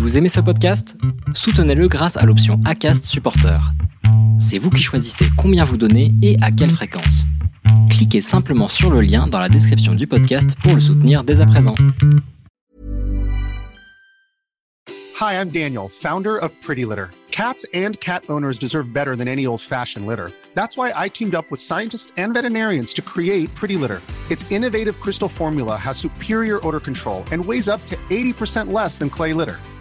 Vous aimez ce podcast? Soutenez-le grâce à l'option ACAST Supporter. C'est vous qui choisissez combien vous donnez et à quelle fréquence. Cliquez simplement sur le lien dans la description du podcast pour le soutenir dès à présent. Hi, I'm Daniel, founder of Pretty Litter. Cats and cat owners deserve better than any old-fashioned litter. That's why I teamed up with scientists and veterinarians to create Pretty Litter. Its innovative crystal formula has superior odor control and weighs up to 80% less than clay litter.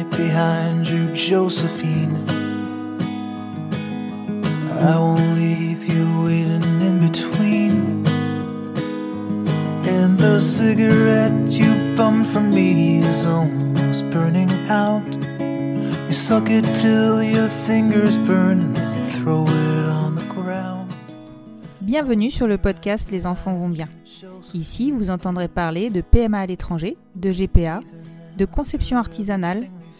right behind you, Josephine. I won't leave you waiting in between. And the cigarette you bummed from me is almost burning out. You suck it till your fingers burn and then you throw it on the ground. Bienvenue sur le podcast Les enfants vont bien. Ici, vous entendrez parler de PMA à l'étranger, de GPA, de conception artisanale,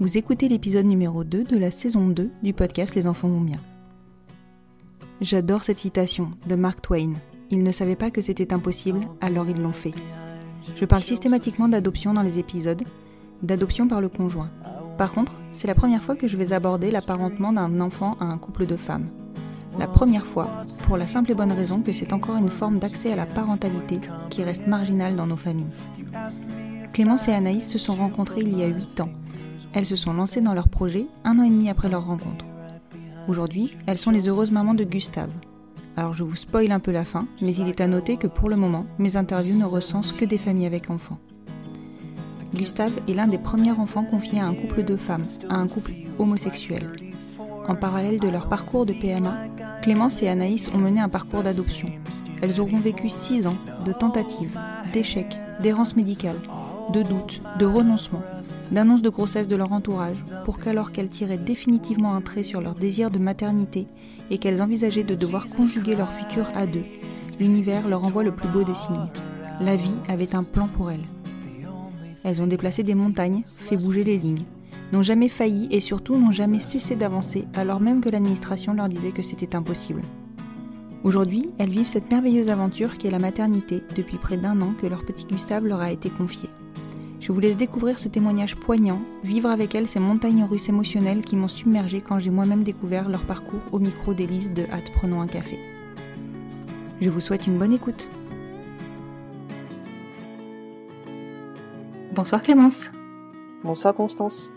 Vous écoutez l'épisode numéro 2 de la saison 2 du podcast Les enfants vont bien. J'adore cette citation de Mark Twain. Ils ne savaient pas que c'était impossible, alors ils l'ont fait. Je parle systématiquement d'adoption dans les épisodes, d'adoption par le conjoint. Par contre, c'est la première fois que je vais aborder l'apparentement d'un enfant à un couple de femmes. La première fois, pour la simple et bonne raison que c'est encore une forme d'accès à la parentalité qui reste marginale dans nos familles. Clémence et Anaïs se sont rencontrées il y a 8 ans. Elles se sont lancées dans leur projet un an et demi après leur rencontre. Aujourd'hui, elles sont les heureuses mamans de Gustave. Alors je vous spoil un peu la fin, mais il est à noter que pour le moment, mes interviews ne recensent que des familles avec enfants. Gustave est l'un des premiers enfants confiés à un couple de femmes, à un couple homosexuel. En parallèle de leur parcours de PMA, Clémence et Anaïs ont mené un parcours d'adoption. Elles auront vécu 6 ans de tentatives, d'échecs, d'errance médicale, de doutes, de renoncements, d'annonces de grossesse de leur entourage, pour qu'alors qu'elles tiraient définitivement un trait sur leur désir de maternité et qu'elles envisageaient de devoir conjuguer leur futur à deux, l'univers leur envoie le plus beau des signes. La vie avait un plan pour elles. Elles ont déplacé des montagnes, fait bouger les lignes, n'ont jamais failli et surtout n'ont jamais cessé d'avancer alors même que l'administration leur disait que c'était impossible. Aujourd'hui, elles vivent cette merveilleuse aventure qui est la maternité depuis près d'un an que leur petit Gustave leur a été confié. Je vous laisse découvrir ce témoignage poignant, vivre avec elles ces montagnes russes émotionnelles qui m'ont submergé quand j'ai moi-même découvert leur parcours au micro d'Élise de Hâte Prenons un café. Je vous souhaite une bonne écoute. Bonsoir Clémence. Bonsoir Constance.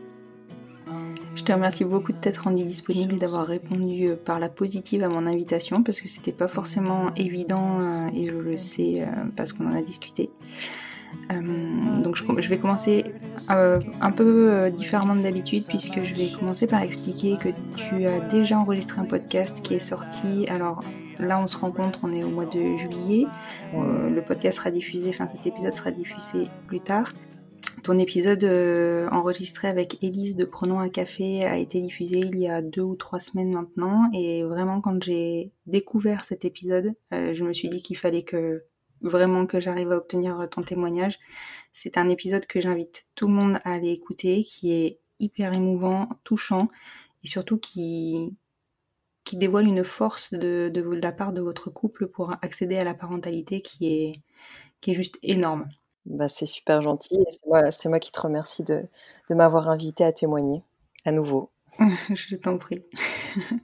Je te remercie beaucoup de t'être rendue disponible et d'avoir répondu euh, par la positive à mon invitation parce que c'était pas forcément évident euh, et je le sais euh, parce qu'on en a discuté. Donc je, vais commencer un peu différemment d'habitude puisque je vais commencer par expliquer que tu as déjà enregistré un podcast qui est sorti. Alors là on se rencontre, on est au mois de juillet. le podcast sera diffusé, enfin cet épisode sera diffusé plus tard. Ton épisode euh, enregistré avec Élise de Prenons un café a été diffusé il y a deux ou trois semaines maintenant et vraiment quand j'ai découvert cet épisode, euh, je me suis dit qu'il fallait que vraiment que j'arrive à obtenir ton témoignage. C'est un épisode que j'invite tout le monde à aller écouter, qui est hyper émouvant, touchant et surtout qui qui dévoile une force de, de, de la part de votre couple pour accéder à la parentalité qui est qui est juste énorme. Bah, c'est super gentil et c'est moi, c'est moi qui te remercie de, de m'avoir invité à témoigner à nouveau. Je t'en prie.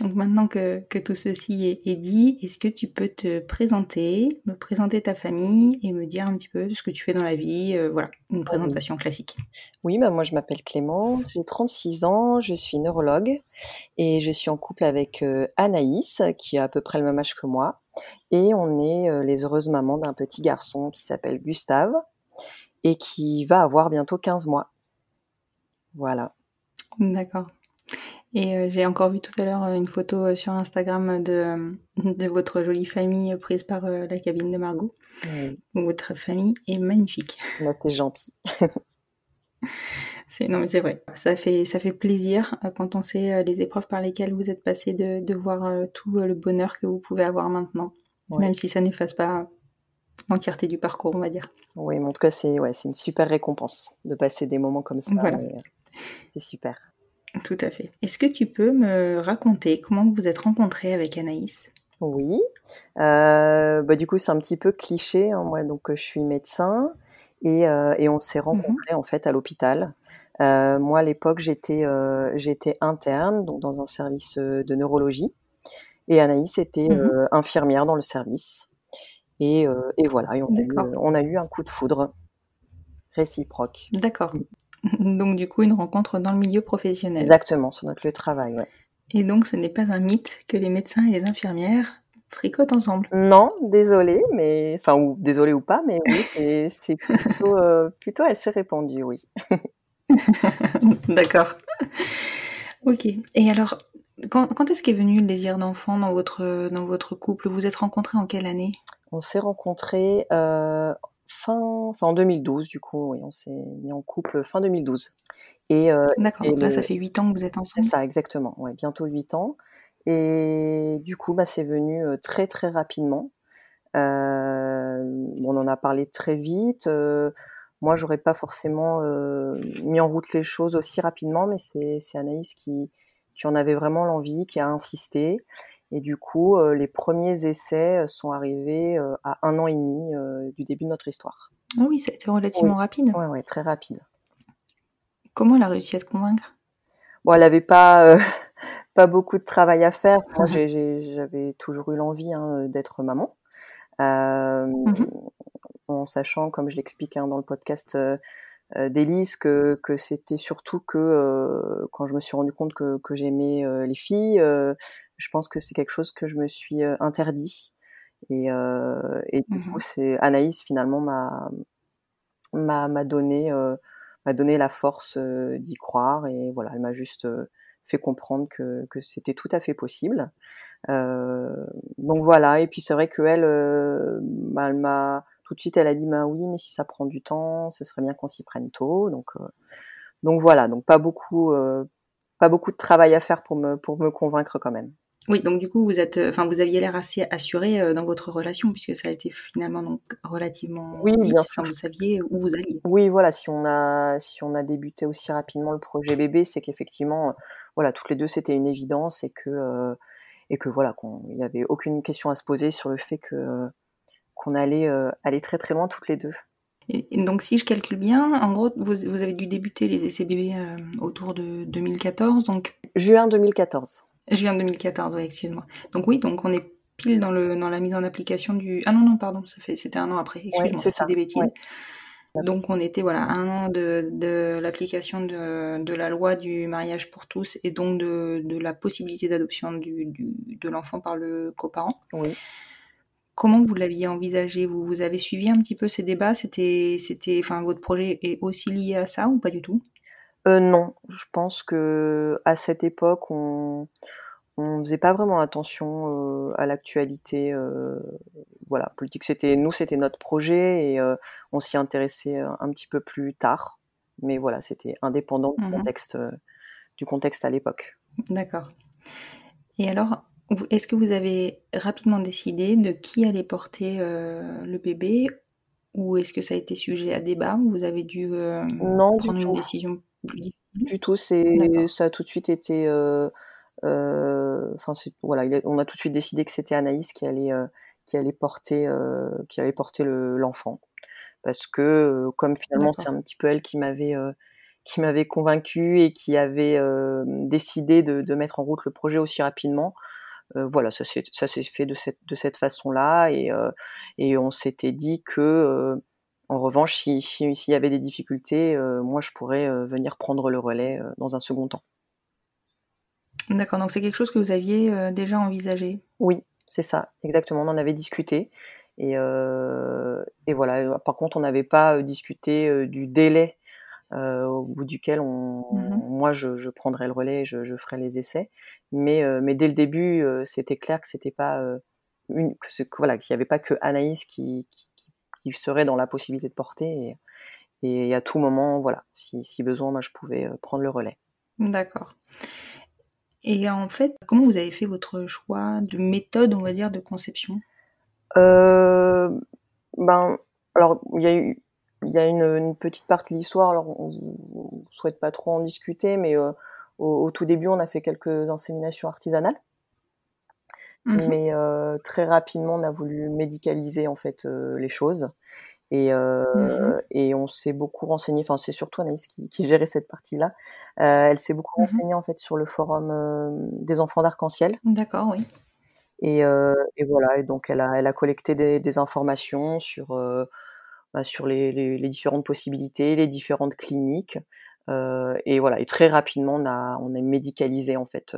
Donc maintenant que, que tout ceci est, est dit, est-ce que tu peux te présenter, me présenter ta famille et me dire un petit peu ce que tu fais dans la vie euh, Voilà, une présentation classique. Oui, bah moi je m'appelle Clémence, j'ai 36 ans, je suis neurologue et je suis en couple avec euh, Anaïs qui a à peu près le même âge que moi. Et on est euh, les heureuses mamans d'un petit garçon qui s'appelle Gustave et qui va avoir bientôt 15 mois. Voilà. D'accord. Et euh, j'ai encore vu tout à l'heure euh, une photo euh, sur Instagram de, de votre jolie famille prise par la cabine de Margot. Votre famille est magnifique. Bah, c'est gentil. C'est, non mais c'est vrai, ça fait, ça fait plaisir quand on sait les épreuves par lesquelles vous êtes passé de, de voir tout le bonheur que vous pouvez avoir maintenant, Ouais. même si ça n'efface pas l'entièreté du parcours, on va dire. Oui, mais en tout cas, c'est ouais, c'est une super récompense de passer des moments comme ça. Voilà. c'est super. Tout à fait. Est-ce que tu peux me raconter comment vous vous êtes rencontrés avec Anaïs? Oui. Euh, bah, du coup, c'est un petit peu cliché. hein, Moi, donc, je suis médecin et, euh, et on s'est rencontrés en fait à l'hôpital. Euh, moi, à l'époque, j'étais j'étais interne, donc dans un service de neurologie, et Anaïs était euh, infirmière dans le service. Et, et voilà, et on, a eu, D'accord. on a eu un coup de foudre réciproque. D'accord. Donc du coup, une rencontre dans le milieu professionnel. Exactement, sur notre lieu de travail. Ouais. Et donc, ce n'est pas un mythe que les médecins et les infirmières fricotent ensemble. Non, désolé, mais enfin ou désolé ou pas, mais oui, c'est plutôt euh, plutôt assez répandu, oui. D'accord. Ok. Et alors, quand, quand est-ce qu'est venu le désir d'enfant dans votre, dans votre couple? Vous êtes rencontrés en quelle année? On s'est rencontrés euh, fin, enfin en 2012, du coup, oui, on s'est mis en couple fin 2012. Et euh, D'accord, donc là, le- ça fait 8 ans que vous êtes c'est ensemble. ça, exactement, ouais, bientôt 8 ans. Et du coup, bah, c'est venu euh, très très rapidement. Euh, on en a parlé très vite. Euh, moi, j'aurais pas forcément mis en route les choses aussi rapidement, mais c'est c'est Anaïs qui, qui en avait vraiment l'envie, qui a insisté. Et du coup, euh, les premiers essais sont arrivés euh, à un an et demi euh, du début de notre histoire. Ah oui, ça a été relativement rapide. Ouais, ouais, très rapide. Comment elle a réussi à te convaincre? Bon, elle avait pas euh, pas beaucoup de travail à faire. Moi, j'avais toujours eu l'envie hein, d'être maman, euh, Mhm. en sachant, comme je l'explique hein, dans le podcast euh, euh, d'Élise, que, que c'était surtout que euh, quand je me suis rendu compte que, que j'aimais euh, les filles, euh, je pense que c'est quelque chose que je me suis euh, interdit. Et, euh, et du Mhm. coup, c'est Anaïs finalement m'a m'a m'a donné euh, m'a donné la force euh, d'y croire et voilà, elle m'a juste euh, fait comprendre que, que c'était tout à fait possible. Euh, donc voilà, et puis c'est vrai que elle, euh, bah, elle m'a tout de suite, elle a dit bah oui, mais si ça prend du temps, ce serait bien qu'on s'y prenne tôt. Donc euh, donc voilà, donc pas beaucoup euh, pas beaucoup de travail à faire pour me pour me convaincre quand même. Oui, donc du coup, vous êtes, enfin, vous aviez l'air assez assuré euh, dans votre relation puisque ça a été finalement donc relativement Oui, vite. bien Enfin, vous saviez où vous alliez. Oui, voilà, si on a si on a débuté aussi rapidement le projet bébé, c'est qu'effectivement, euh, voilà, toutes les deux c'était une évidence et que euh, et que voilà, qu'on il y avait aucune question à se poser sur le fait que euh, qu'on allait euh, aller très très loin toutes les deux. Et, donc, si je calcule bien, en gros, vous, vous avez dû débuter les essais bébés euh, autour de 2014, donc Juin 2014. juin 2014, oui, excuse-moi. Donc oui, donc on est pile dans le dans la mise en application du. Ah non non, pardon, ça fait c'était un an après. Excuse-moi, c'est des bêtises. ouais. Donc on était voilà un an de, de l'application de, de la loi du mariage pour tous et donc de, de la possibilité d'adoption du, du, de l'enfant par le coparent. Oui. Comment vous l'aviez envisagé? Vous, vous avez suivi un petit peu ces débats? C'était, c'était, enfin, votre projet est aussi lié à ça ou pas du tout? Euh, non, je pense que à cette époque, on on faisait pas vraiment attention euh, à l'actualité, euh, voilà, politique. C'était nous, c'était notre projet et on s'y intéressait un petit peu plus tard. Mais voilà, c'était indépendant du Mhm. contexte, du contexte à l'époque. D'accord. Et alors, est-ce que vous avez rapidement décidé de qui allait porter euh, le bébé ou est-ce que ça a été sujet à débat ou vous avez dû euh, Non, prendre une tout. décision plus difficile? Du tout, c'est D'accord. ça a tout de suite été, euh, enfin c'est voilà, il a- on a tout de suite décidé que c'était Anaïs qui allait qui allait porter qui allait porter le- l'enfant parce que comme finalement c'est un petit peu elle qui m'avait qui m'avait convaincu et qui avait décidé de, de, mettre en route le projet aussi rapidement. Voilà, ça s'est ça s'est fait de cette de cette façon-là et et on s'était dit que en revanche, s'il si, y avait des difficultés, moi je pourrais venir prendre le relais dans un second temps. D'accord, donc c'est quelque chose que vous aviez déjà envisagé? Oui, c'est ça, exactement. On en avait discuté. Et, euh, et voilà. Par contre, on n'avait pas euh, discuté euh, du délai au bout duquel on, mmh moi je, je, prendrais le relais, je, je ferais les essais. Mais, mais dès le début, c'était clair que c'était pas une, que, voilà, qu'il n'y avait pas que Anaïs qui, qui, qui, serait dans la possibilité de porter. Et, et à tout moment, voilà, si, si besoin, moi je pouvais prendre le relais. D'accord. Et en fait, comment vous avez fait votre choix de méthode, on va dire, de conception? Euh, ben, alors il y a eu, il y a une, une petite partie de l'histoire. Alors on, on, souhaite pas trop en discuter, mais euh, au, au, tout début, on a fait quelques inséminations artisanales. Mmh. Mais euh, très rapidement, on a voulu médicaliser en fait euh, les choses. Et, euh, mmh. et on s'est beaucoup renseigné, enfin c'est surtout Anaïs qui, qui gérait cette partie-là. Elle s'est beaucoup mmh. renseignée en fait sur le forum des enfants d'arc-en-ciel. D'accord, oui. Et, et, voilà, et donc elle a, elle a collecté des, des informations sur, bah, sur les, les, les, différentes possibilités, les différentes cliniques. Euh, et voilà, et très rapidement on a, on a médicalisé en fait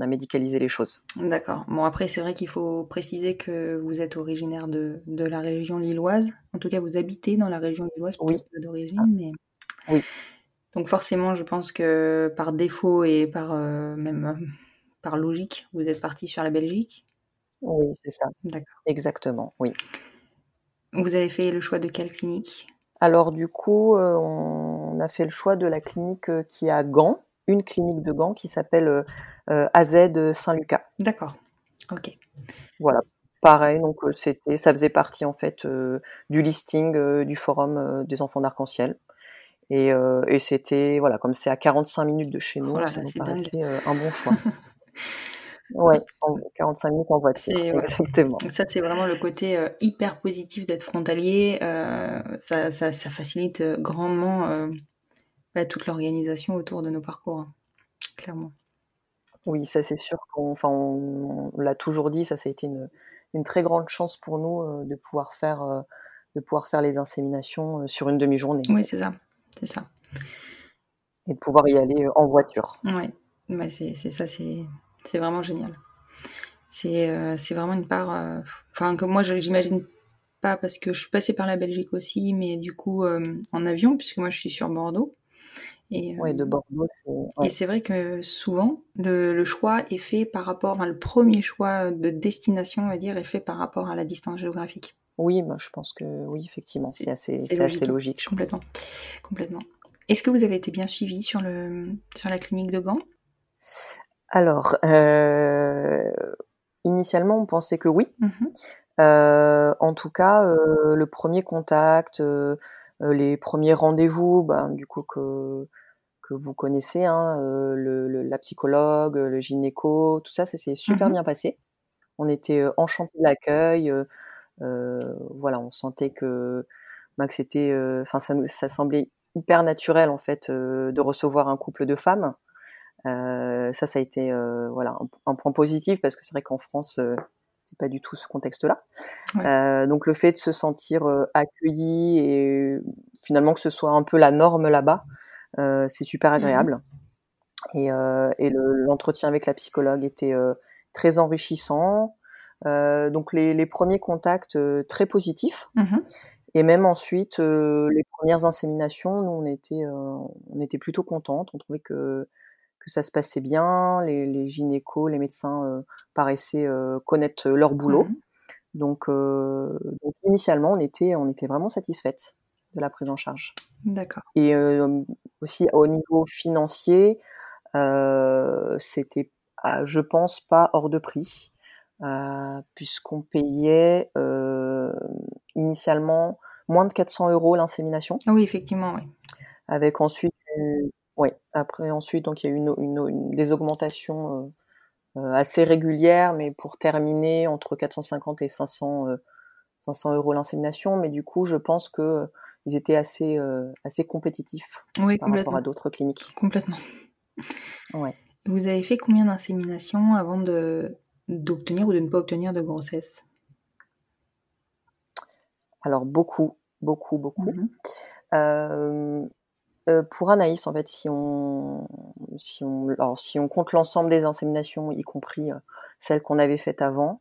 on a médicalisé les choses. D'accord. Bon, après, c'est vrai qu'il faut préciser que vous êtes originaire de, de, la région lilloise. En tout cas, vous habitez dans la région lilloise, oui. d'origine, mais. Oui. Donc, forcément, je pense que par défaut et par euh, même euh, par logique, vous êtes parti sur la Belgique? Oui, c'est ça. D'accord. Exactement, oui. Vous avez fait le choix de quelle clinique? Alors, du coup, euh, on a fait le choix de la clinique qui est à Gand, une clinique de Gand qui s'appelle euh, AZ Saint-Lucas. D'accord. Ok. Voilà. Pareil, donc euh, c'était, ça faisait partie en fait euh, du listing du forum des enfants d'arc-en-ciel. Et, et c'était, voilà, comme c'est à 45 minutes de chez nous, voilà, ça nous paraissait un bon choix. en 45 minutes en voiture, exactement. Ça, c'est vraiment le côté euh, hyper positif d'être frontalier. Euh, ça, ça, ça, facilite grandement euh, bah, toute l'organisation autour de nos parcours, hein, clairement. Oui, ça c'est sûr qu'on enfin, on, on l'a toujours dit, ça, ça a été une, une très grande chance pour nous de pouvoir faire de pouvoir faire les inséminations sur une demi-journée. Oui, c'est ça, c'est ça. Et de pouvoir y aller en voiture. Oui, bah c'est ça, c'est c'est vraiment génial. C'est c'est vraiment une part, enfin que moi j'imagine pas parce que je suis passée par la Belgique aussi, mais du coup en avion puisque moi je suis sur Bordeaux. Et, ouais, de Bordeaux. Ouais. Et c'est vrai que souvent, le, le, choix est fait par rapport, enfin, le premier choix de destination, on va dire, est fait par rapport à la distance géographique. Oui, moi, je pense que oui, effectivement, c'est assez, c'est assez logique. complètement, complètement. Est-ce que vous avez été bien suivi sur le sur la clinique de Gand? Alors, euh, initialement, on pensait que oui. Mm -hmm. euh, en tout cas, euh, le premier contact, euh, les premiers rendez-vous, ben, du coup que que vous connaissez, hein, euh, le, le, la psychologue, le gynéco, tout ça, ça s'est super mmh. bien passé. On était enchantés de l'accueil. Voilà, on sentait que, bah, que c'était, enfin, ça, ça semblait hyper naturel en fait de recevoir un couple de femmes. Ça, ça a été voilà un, un, point positif parce que c'est vrai qu'en France, c'était pas du tout ce contexte-là. Ouais. Euh, donc le fait de se sentir euh, accueilli et finalement que ce soit un peu la norme là-bas, euh, c'est super agréable. Mmh. Et, euh, et l'entretien le, avec la psychologue était euh, très enrichissant. donc les, les, premiers contacts très positifs. Mmh. Et même ensuite, les premières inséminations, nous on était, on était plutôt contentes. On trouvait que que ça se passait bien, les, les gynécos, les médecins euh, paraissaient euh, connaître leur boulot. Mmh. Donc, euh, donc, initialement, on était, on était vraiment satisfaite de la prise en charge. D'accord. Et aussi au niveau financier, c'était, je pense, pas hors de prix, puisqu'on payait initialement moins de 400 euros l'insémination. Ah oui, effectivement, oui. Avec ensuite oui, après ensuite, donc il y a eu une, une, une, des augmentations euh, euh, assez régulières, mais pour terminer entre 450 et 500, euh, 500 euros l'insémination. Mais du coup, je pense que ils étaient assez, assez compétitifs oui, par rapport à d'autres cliniques. Complètement. Ouais. Vous avez fait combien d'inséminations avant de d'obtenir ou de ne pas obtenir de grossesse? Alors beaucoup, beaucoup, beaucoup. Mhm. Euh, pour Anaïs, en fait, si on, si on, alors, si on compte l'ensemble des inséminations, y compris euh, celles qu'on avait faites avant,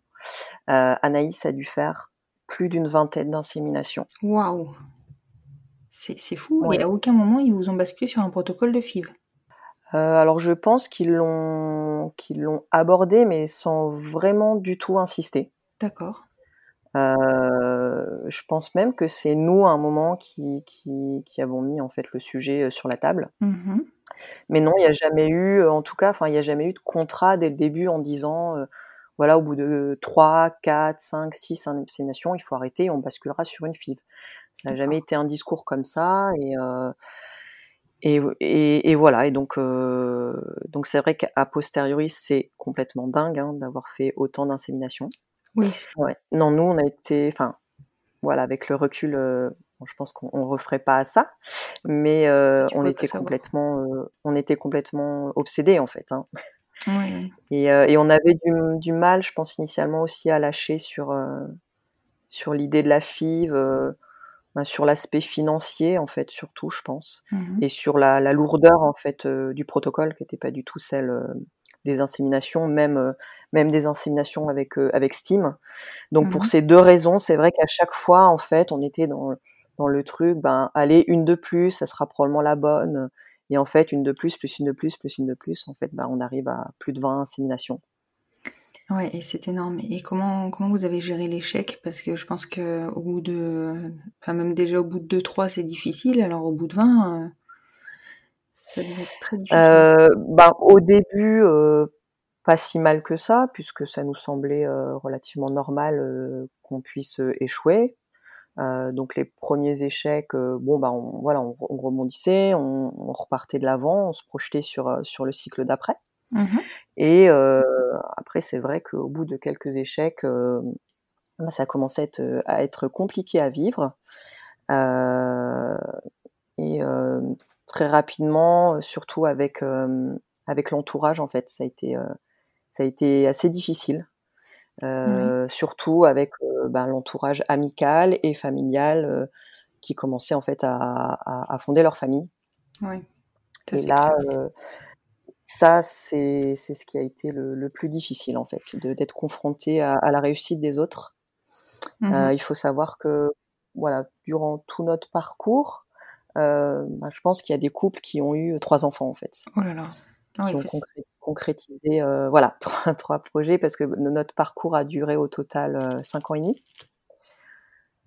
Anaïs a dû faire plus d'une vingtaine d'inséminations. Waouh C'est fou. Et à aucun moment, ils vous ont basculé sur un protocole de FIV alors je pense qu'ils l'ont qu'ils l'ont abordé, mais sans vraiment du tout insister. D'accord. Euh, je pense même que c'est nous à un moment qui, qui, qui, avons mis en fait le sujet euh, sur la table. Mmh Mais non, il n'y a jamais eu, en tout cas, enfin il n'y a jamais eu de contrat dès le début en disant euh, voilà au bout de 3, 4, 5, 6 inséminations, il faut arrêter, on basculera sur une FIV. Ça n'a jamais été un discours comme ça et euh, et, et, et, voilà. Et donc, euh, donc c'est vrai qu'à posteriori, c'est complètement dingue hein, d'avoir fait autant d'inséminations. Oui. Ouais. Non, nous, on a été, enfin, voilà, avec le recul, euh, bon, je pense qu'on referait pas à ça, mais euh, on était complètement, euh, on était complètement obsédés en fait. Hein. Oui, Et, et, on avait du, du, mal, je pense initialement aussi à lâcher sur sur l'idée de la FIV ben, sur l'aspect financier en fait surtout je pense mmh et sur la, la, lourdeur en fait du protocole qui n'était pas du tout celle des inséminations même euh, même des inséminations avec avec Steam. Donc mmh pour ces deux raisons c'est vrai qu'à chaque fois en fait on était dans dans le truc ben allez une de plus ça sera probablement la bonne. Et en fait une de plus plus une de plus plus une de plus en fait ben on arrive à plus de 20 inséminations. Ouais, et c'est énorme. Et comment comment vous avez géré l'échec? Parce que je pense que au bout de, enfin même déjà au bout de 2 3 c'est difficile. Alors au bout de 20, euh, ça devait être très difficile. Euh, ben, au début, euh, pas si mal que ça, puisque ça nous semblait euh, relativement normal qu'on puisse échouer. donc les premiers échecs, bon ben on, voilà, on, on rebondissait, on, on, repartait de l'avant, on se projetait sur sur le cycle d'après. Mmh et après, c'est vrai qu'au bout de quelques échecs, euh, ça commençait à être, à être, compliqué à vivre. Et très rapidement, surtout avec avec l'entourage, en fait, ça a été ça a été assez difficile. Oui. surtout avec ben, l'entourage amical et familial qui commençait en fait à, à, à fonder leur famille. Oui. Et là, ça, c'est ce qui a été le, le, plus difficile, en fait, d'être confronté à, à, la réussite des autres. Mmh. Euh, il faut savoir que, voilà, durant tout notre parcours, bah, je pense qu'il y a des couples qui ont eu trois enfants, en fait. Oh là là. Oh, qui ont concré concrétisé, euh, voilà, trois, trois, projets, parce que notre parcours a duré au total euh, cinq ans et demi.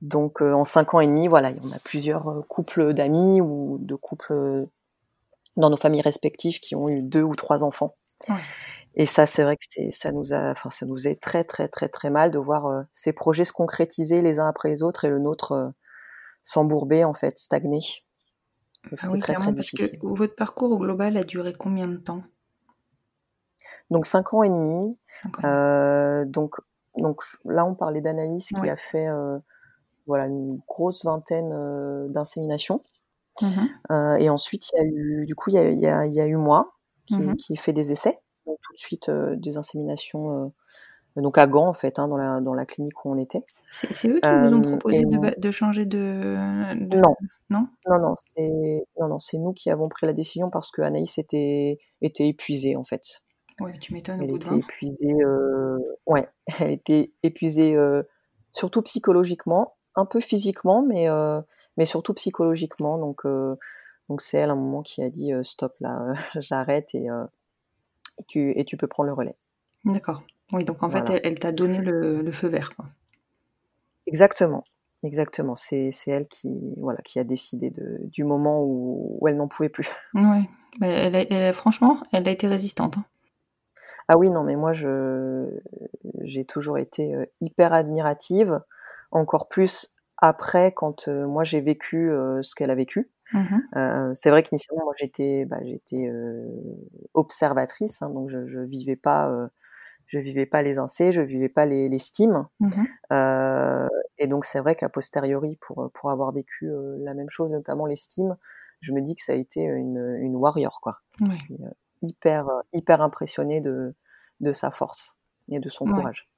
Donc, euh, en cinq ans et demi, voilà, on a plusieurs euh, couples d'amis ou de couples dans nos familles respectives qui ont eu deux ou trois enfants. Ouais. Et ça, c'est vrai que ça nous a, enfin, ça nous est très, très, très, très mal de voir euh, ces projets se concrétiser les uns après les autres et le nôtre euh, s'embourber, en fait, stagner. Ah oui, très, clairement, très parce que votre parcours au global a duré combien de temps? Donc, cinq ans et demi. Ans. Euh, donc, donc, là, on parlait d'analyse ouais. qui a fait, euh, voilà, une grosse vingtaine euh, d'inséminations. Mmh. Euh, et ensuite, il y a eu, du coup, il y a, y a, y a eu moi qui, mmh. qui, ai fait des essais, donc tout de suite des inséminations, donc à Gand en fait, hein, dans la dans la clinique où on était. C'est eux qui vous ont proposé de, de, changer de, de... Non, non, non, non, c'est non, non, nous qui avons pris la décision parce que Anaïs était était épuisée en fait. Ouais, tu m'étonnes. Elle au bout était de 20. épuisée, ouais, elle était épuisée surtout psychologiquement un peu physiquement, mais, euh, mais surtout psychologiquement. Donc, euh, donc c'est elle à un moment qui a dit euh, stop là, j'arrête et, et, tu, et tu peux prendre le relais. D'accord. Oui, donc en voilà. fait, elle, elle t'a donné le, le, feu vert. Quoi. Exactement. Exactement. C'est, elle qui, voilà, qui a décidé de, du moment où, où elle n'en pouvait plus. Oui. Mais elle, a, elle a, franchement, elle a été résistante. Hein. Ah oui, non, mais moi, je, j'ai toujours été hyper admirative encore plus après quand euh, moi j'ai vécu euh, ce qu'elle a vécu. Mmh. Euh, c'est vrai qu'initialement moi j'étais bah, j'étais observatrice, hein, donc je, je vivais pas je vivais pas les incés, je vivais pas les, les. Mhm. Euh, et donc c'est vrai qu'à posteriori, pour pour avoir vécu euh, la même chose, notamment les je me dis que ça a été une, une warrior quoi. Ouais. Euh, hyper hyper impressionnée de de sa force et de son Ouais. courage.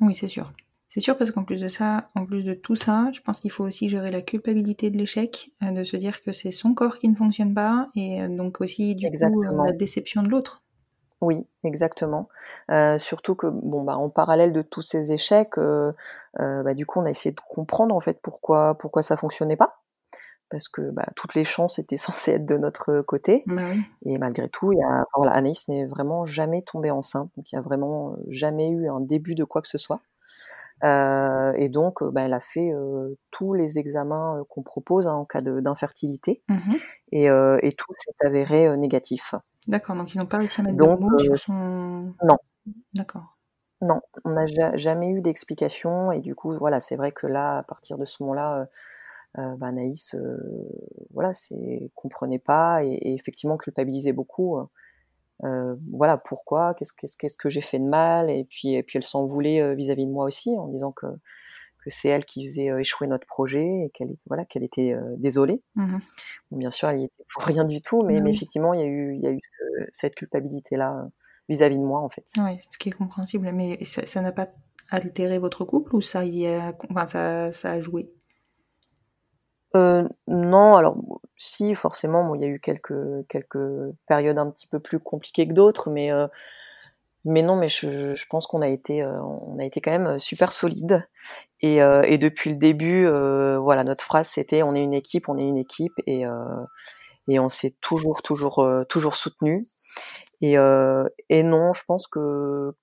Oui, c'est sûr. C'est sûr parce qu'en plus de ça, en plus de tout ça, je pense qu'il faut aussi gérer la culpabilité de l'échec, de se dire que c'est son corps qui ne fonctionne pas et donc aussi du coup Exactement. la déception de l'autre. Oui, exactement. Euh, surtout que bon bah en parallèle de tous ces échecs, euh, euh, bah, du coup on a essayé de comprendre en fait pourquoi pourquoi ça fonctionnait pas, parce que bah, toutes les chances étaient censées être de notre côté. Bah. Et malgré tout, il y a, voilà, Anaïs n'est vraiment jamais tombée enceinte, donc il y a vraiment jamais eu un début de quoi que ce soit. Euh, et donc, euh, bah, elle a fait euh, tous les examens qu'on propose hein, en cas d'infertilité, Mhm. et, euh, et tout s'est avéré négatif. D'accord, donc ils n'ont pas réussi à mettre Donc, de mots sur son. non. D'accord. Non, on n'a ja- jamais eu d'explication, et du coup, voilà, c'est vrai que là, à partir de ce moment-là, bah, Anaïs, voilà, c'est comprenait pas et, et effectivement culpabilisait beaucoup. Euh, voilà pourquoi, qu'est-ce qu'est-ce qu'est-ce que j'ai fait de mal, et puis et puis elle s'en voulait euh, vis-à-vis de moi aussi en disant que que c'est elle qui faisait euh, échouer notre projet et qu'elle était voilà qu'elle était euh, désolée. Bon, bien sûr, elle y était pour rien du tout, mais, mais Oui. effectivement, il y a eu il y a eu ce- cette culpabilité là vis-à-vis de moi en fait. Ouais, ce qui est compréhensible. Mais ça ça n'a pas altéré votre couple ou ça y a, enfin, ça, ça a joué? Euh, non, alors si forcément, bon, il y a eu quelques quelques périodes un petit peu plus compliquées que d'autres, mais euh, mais non, mais je, pense qu'on a été euh, on a été quand même super solide. Et, euh, depuis le début, euh, voilà, notre phrase c'était on est une équipe, on est une équipe et euh, et on s'est toujours toujours euh, toujours soutenu. Euh, et non, je pense que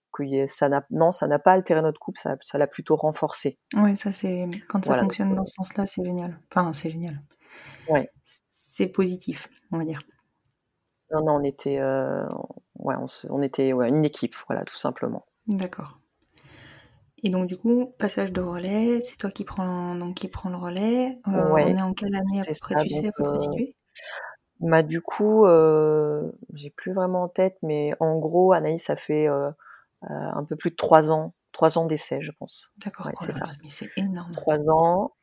ça n'a non ça n'a pas altéré notre couple, ça ça l'a plutôt renforcé. Ouais, ça c'est quand ça Voilà. fonctionne dans ce sens-là, c'est génial. Enfin, c'est génial. Ouais. C'est positif, on va dire. Non non, on était euh, ouais on, se- on était ouais, une équipe, voilà tout simplement. D'accord. Et donc du coup, passage de relais, c'est toi qui prends donc qui prend le relais. Euh, Ouais, on est en quelle année à peu près, ça, tu sais à peu près euh, situé? Bah du coup, euh, j'ai plus vraiment en tête, mais en gros, Anaïs a fait euh, un peu plus de trois ans, trois ans d'essai, je pense. D'accord. ouais, oh c'est ça. mais c'est énorme. Trois ans,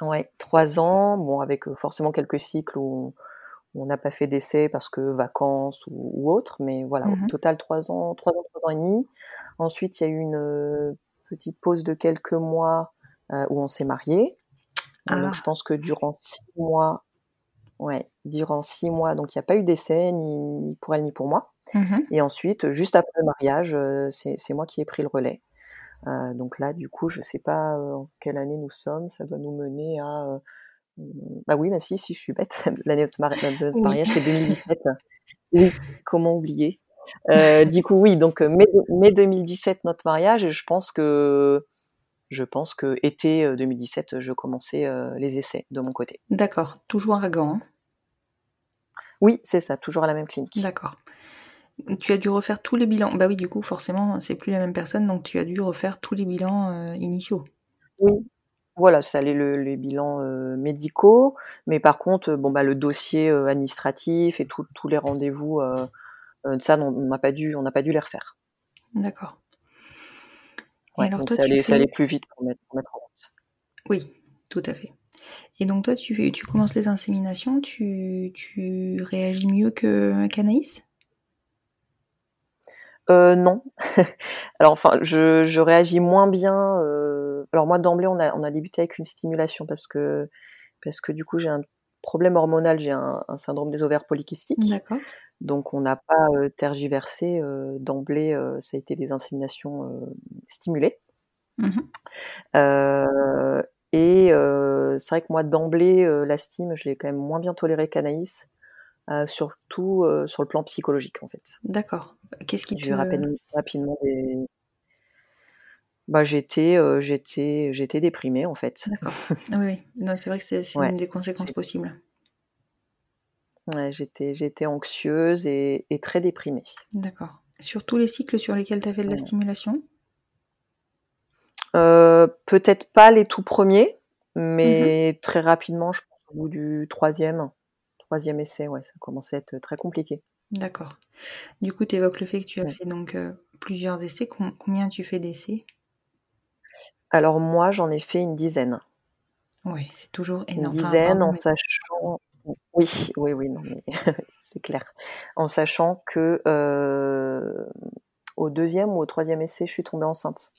ouais, trois ans. Bon, avec euh, forcément quelques cycles où, on n'a pas fait d'essai parce que vacances ou, ou autre, mais voilà, Mhm. au total trois ans, trois ans, trois ans et demi. Ensuite, il y a eu une euh, petite pause de quelques mois euh, où on s'est mariés. Ah. Donc je pense que durant six mois, ouais, durant six mois, donc il n'y a pas eu d'essai ni, ni pour elle ni pour moi. Mhm. Et ensuite, juste après le mariage, c'est moi qui ai pris le relais. Euh, donc là, du coup, je sais pas en quelle année nous sommes. Ça doit nous mener à. euh, bah oui, bah si, si, je suis bête. L'année de notre, Oui. mariage, c'est 2017. Oui, comment oublier? Euh, Du coup, oui, donc mai, mai 2017 notre mariage. Et je pense que je pense que été euh, 2017, je commençais les essais de mon côté. D'accord. Toujours à Gand. hein? Oui, c'est ça, toujours à la même clinique. D'accord. Tu as dû refaire tous les bilans. Bah oui, du coup, forcément, c'est plus la même personne, donc tu as dû refaire tous les bilans euh, initiaux. Oui, voilà, ça allait le, les bilans euh, médicaux, mais par contre, euh, bon bah le dossier euh, administratif et tous les rendez-vous, euh, ça, on n'a pas dû, on n'a pas dû les refaire. D'accord. Ouais, alors donc toi, ça allait, fais... ça allait plus vite pour mettre, pour mettre en route. Oui, tout à fait. Et donc toi, tu, tu commences les inséminations, tu, tu réagis mieux que qu'Anaïs? Euh, non. Alors enfin, je, je réagis moins bien. euh, Alors moi d'emblée, on a, on a débuté avec une stimulation parce que parce que du coup j'ai un problème hormonal, j'ai un, un syndrome des ovaires polykystiques. D'accord. Donc on n'a pas euh, tergiversé euh, d'emblée, ça a été des inséminations stimulées. Euh, et euh, c'est vrai que moi d'emblée, la stime, je l'ai quand même moins bien tolérée qu'Anaïs, euh, surtout euh, sur le plan psychologique en fait. D'accord. Qu'est-ce qui te... rapidement, rapidement des... Bah j'étais, euh, j'étais, j'étais déprimée en fait. D'accord. Oui, oui. Non, c'est vrai que c'est Ouais. une des conséquences possibles. Ouais, j'étais, j'étais anxieuse et, et très déprimée. D'accord. Sur tous les cycles sur lesquels tu as fait de la stimulation? Peut-être pas les tout premiers, Mhm. mais très rapidement, je pense au bout du troisième, troisième essai, ouais, ça commençait à être très compliqué. D'accord. Du coup, tu évoques le fait que tu as fait donc plusieurs essais. combien tu fais d'essais? Alors moi, j'en ai fait une dizaine. Oui, c'est toujours énorme. Une dizaine en sachant. Oui, oui, oui, non, mais c'est clair. En sachant que au deuxième ou au troisième essai, je suis tombée enceinte.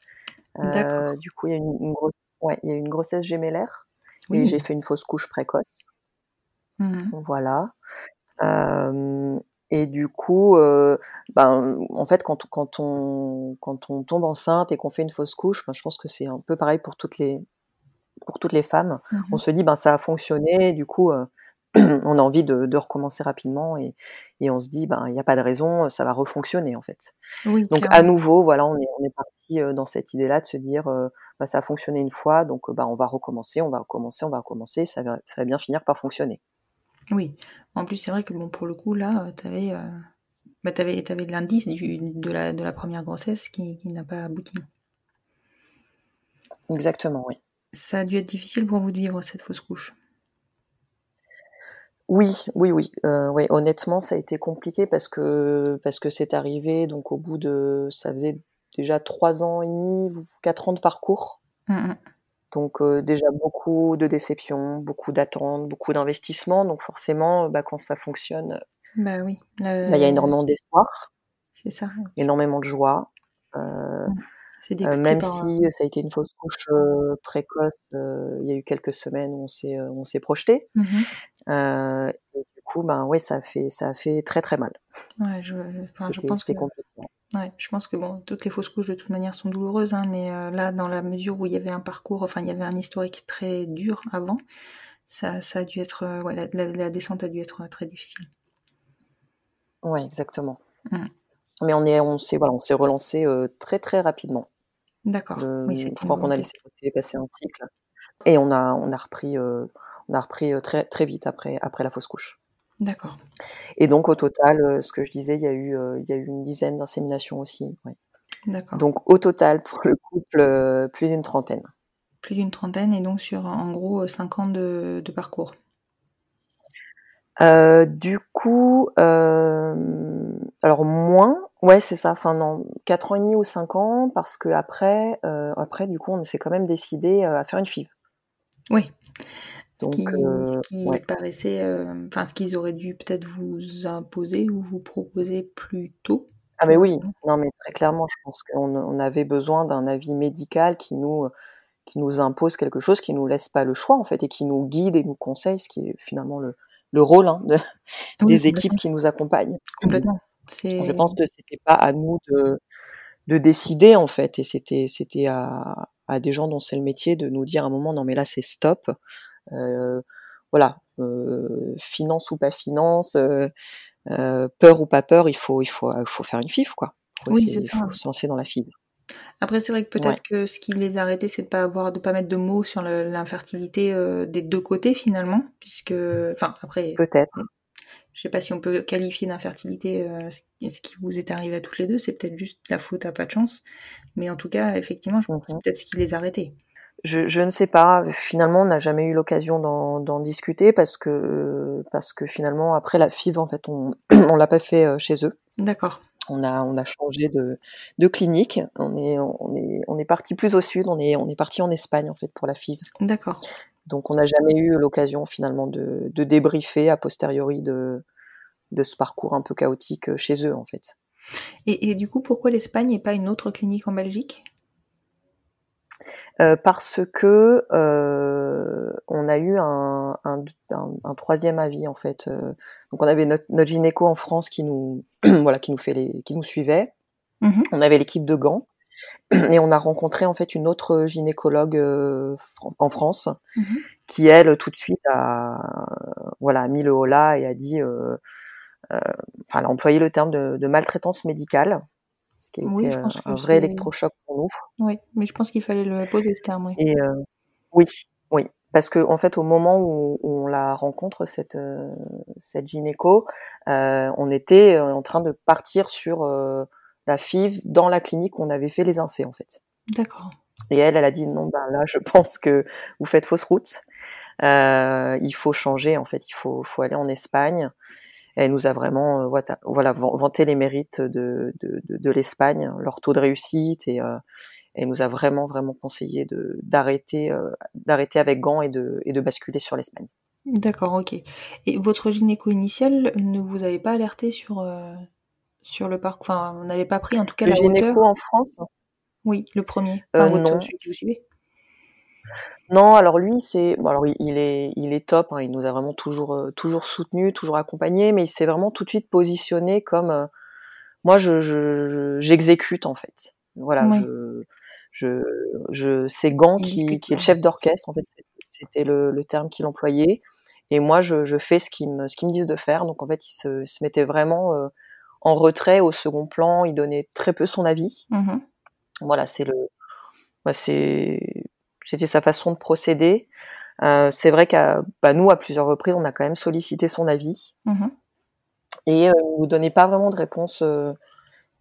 Euh, du coup, il y a une, ouais, il y a une grossesse gémellaire et j'ai fait une fausse couche précoce. Mmh voilà. Euh, et du coup, euh, ben, en fait, quand, quand, on, quand on tombe enceinte et qu'on fait une fausse couche, ben, je pense que c'est un peu pareil pour toutes les, pour toutes les femmes. Mmh on se dit, ben, ça a fonctionné, du coup, euh, on a envie de, de recommencer rapidement et, et, on se dit, ben, il n'y a pas de raison, ça va refonctionner, en fait. Oui, donc, à nouveau, voilà, on est, on est parti dans cette idée-là de se dire, ben, ça a fonctionné une fois, donc ben, on va recommencer, on va recommencer, on va recommencer, ça va, ça va bien finir par fonctionner. Oui. En plus, c'est vrai que bon, pour le coup, là, tu avais, euh, bah, l'indice de la, de la première grossesse qui, qui n'a pas abouti. Exactement, oui. Ça a dû être difficile pour vous de vivre cette fausse couche. Oui, oui, oui. Euh, oui. Honnêtement, ça a été compliqué parce que parce que c'est arrivé donc au bout de ça faisait déjà trois ans et demi, quatre ans de parcours. Mmh, mmh. Donc euh, déjà beaucoup de déceptions, beaucoup d'attentes, beaucoup d'investissements. Donc forcément, bah, quand ça fonctionne, bah oui, bah, il y a énormément d'espoir, c'est ça, énormément de joie. Euh, mmh. euh, même si ça a été une fausse couche précoce, il y a eu quelques semaines où on s'est on s'est projeté. Mmh et du coup, ben ouais, ça a fait ça a fait très très mal. Ouais, je, je pense que Ouais, je pense que bon, toutes les fausses couches de toute manière sont douloureuses, hein, mais euh, là, dans la mesure où il y avait un parcours, enfin il y avait un historique très dur avant, ça, ça a dû être, euh, ouais, la, descente a dû être euh, très difficile. Ouais, exactement. Mmh. Mais on est, on s'est, voilà, on s'est relancé très très rapidement. D'accord. oui, je crois qu'on a laissé passer un cycle et on a, on a repris, on a repris très très vite après après la fausse couche. D'accord. Et donc au total, euh, ce que je disais, il y a eu, euh, il y a eu une dizaine d'inséminations aussi. D'accord. Donc au total, pour le couple, euh, plus d'une trentaine. Plus d'une trentaine et donc sur en gros cinq ans de, parcours. du coup, alors moins, ouais c'est ça, enfin non, quatre ans et demi ou cinq ans, parce que après, après du coup on s'est quand même décidé à faire une FIV. Oui. Donc, ce qui, paraissait, euh, enfin, ce qu'ils auraient dû peut-être vous imposer ou vous proposer plus tôt. Ah mais oui, non mais très clairement, je pense qu'on on avait besoin d'un avis médical qui nous qui nous impose quelque chose, qui nous laisse pas le choix en fait et qui nous guide et nous conseille, ce qui est finalement le, le rôle hein, de, des équipes qui nous accompagnent. Complètement. Je pense que c'était pas à nous de, de décider en fait et c'était c'était à, à des gens dont c'est le métier de nous dire à un moment non mais là c'est stop euh, voilà, euh, finance ou pas finance, euh, peur ou pas peur, il faut, il faut, il faut faire une FIF, quoi. oui, il faut se lancer dans la FIF. Après, c'est vrai que peut-être que ce qui les a arrêtés, c'est de pas avoir, de pas mettre de mots sur l'infertilité des deux côtés finalement, puisque, enfin, après. Peut-être. Je sais pas si on peut qualifier d'infertilité ce qui vous est arrivé à toutes les deux, c'est peut-être juste la faute à pas de chance, mais en tout cas, effectivement, je pense que c'est mmh peut-être ce qui les a arrêtés je, je, ne sais pas. Finalement, on n'a jamais eu l'occasion d'en discuter parce que parce que finalement, après la FIV, en fait, on on l'a pas fait euh, chez eux. D'accord. On a on a changé de de clinique. On est on est on est parti plus au sud. On est on est parti en Espagne en fait pour la FIV. D'accord. Donc, on n'a jamais eu l'occasion finalement de de débriefer a posteriori de de ce parcours un peu chaotique euh, chez eux en fait. Et, et du coup, pourquoi l'Espagne et pas une autre clinique en Belgique? Euh, parce que euh, on a eu un, un, un, troisième avis en fait. Euh, donc on avait notre, notre, gynéco en France qui nous voilà qui nous fait les qui nous suivait. Mmh on avait l'équipe de Gand et on a rencontré en fait une autre gynécologue en France mmh qui elle tout de suite a voilà mis le haut là et a dit enfin elle a employé le terme de, de maltraitance médicale ce qui a été un vrai électrochoc pour nous. Oui, mais je pense qu'il fallait le poser ce terme. Oui. Et euh, oui, oui, parce que en fait, au moment où, on la rencontre cette euh, cette gynéco, euh, on était en train de partir sur la FIV dans la clinique où on avait fait les INSEE en fait. D'accord. Et elle, elle a dit non, ben là, je pense que vous faites fausse route. il faut changer en fait, il faut faut aller en Espagne. Elle nous a vraiment voilà vanté les mérites de, de, de, l'Espagne, leur taux de réussite et elle nous a vraiment vraiment conseillé de d'arrêter d'arrêter avec gants et de et de basculer sur l'Espagne. D'accord, ok. Et votre gynéco initial ne vous avait pas alerté sur sur le parcours, enfin, on n'avait pas pris en tout cas le la gynéco en France? Oui, le premier. Enfin, non. celui que vous suivez. Non, alors lui, c'est bon, alors il est il est top. Hein, il nous a vraiment toujours euh, toujours soutenu, toujours accompagné, mais il s'est vraiment tout de suite positionné comme euh, moi, je j'exécute en fait. Voilà, je je je c'est Gant qui, qui est le chef d'orchestre en fait. C'était le, le terme qu'il employait. Et moi, je, je fais ce qu'ils me ce qu'ils me disent de faire. Donc en fait, il se, se mettait vraiment euh, en retrait au second plan. Il donnait très peu son avis. Mmh voilà, c'est le bah, c'est c'était sa façon de procéder. Euh, c'est vrai qu'à bah, nous, à plusieurs reprises, on a quand même sollicité son avis. Mmh et euh, il nous donnait pas vraiment de réponse euh,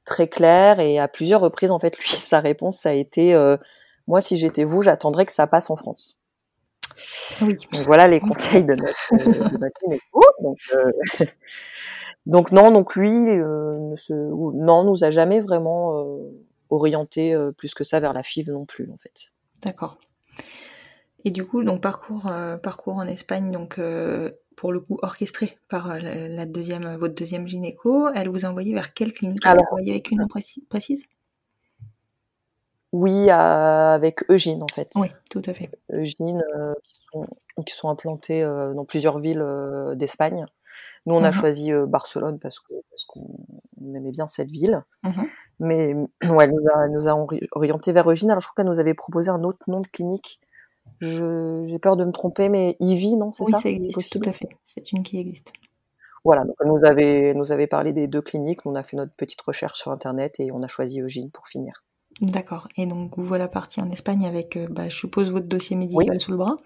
très claire. Et à plusieurs reprises, en fait, lui, sa réponse, ça a été euh, Moi, si j'étais vous, j'attendrais que ça passe en France. Oui. Donc, voilà les conseils de notre, de notre donc, donc, non, donc lui, ne se, non, nous a jamais vraiment orienté plus que ça vers la FIV non plus, en fait. D'accord. Et du coup, donc parcours, euh, parcours en Espagne, donc euh, pour le coup orchestré par euh, la, deuxième, votre deuxième gynéco. Elle vous a envoyé vers quelle clinique? Elle vous avec une précise? Oui, avec Eugène en fait. Oui, tout à fait. Eugène, qui, sont, qui, sont, implantés dans plusieurs villes d'Espagne. Nous, on a mhm. choisi Barcelone parce que parce qu'on aimait bien cette ville. Mhm. Mais ouais, elle nous a, nous a orienté vers Eugène. Alors, je crois qu'elle nous avait proposé un autre nom de clinique j'ai peur de me tromper, mais Ivy, non, c'est oui, ça? ça existe, tout à fait. C'est une qui existe. Voilà, donc elle nous avait, nous avait parlé des deux cliniques, on a fait notre petite recherche sur Internet et on a choisi Eugène pour finir. D'accord, et donc vous voilà parti en Espagne avec, euh, bah, je suppose, votre dossier médical sous le bras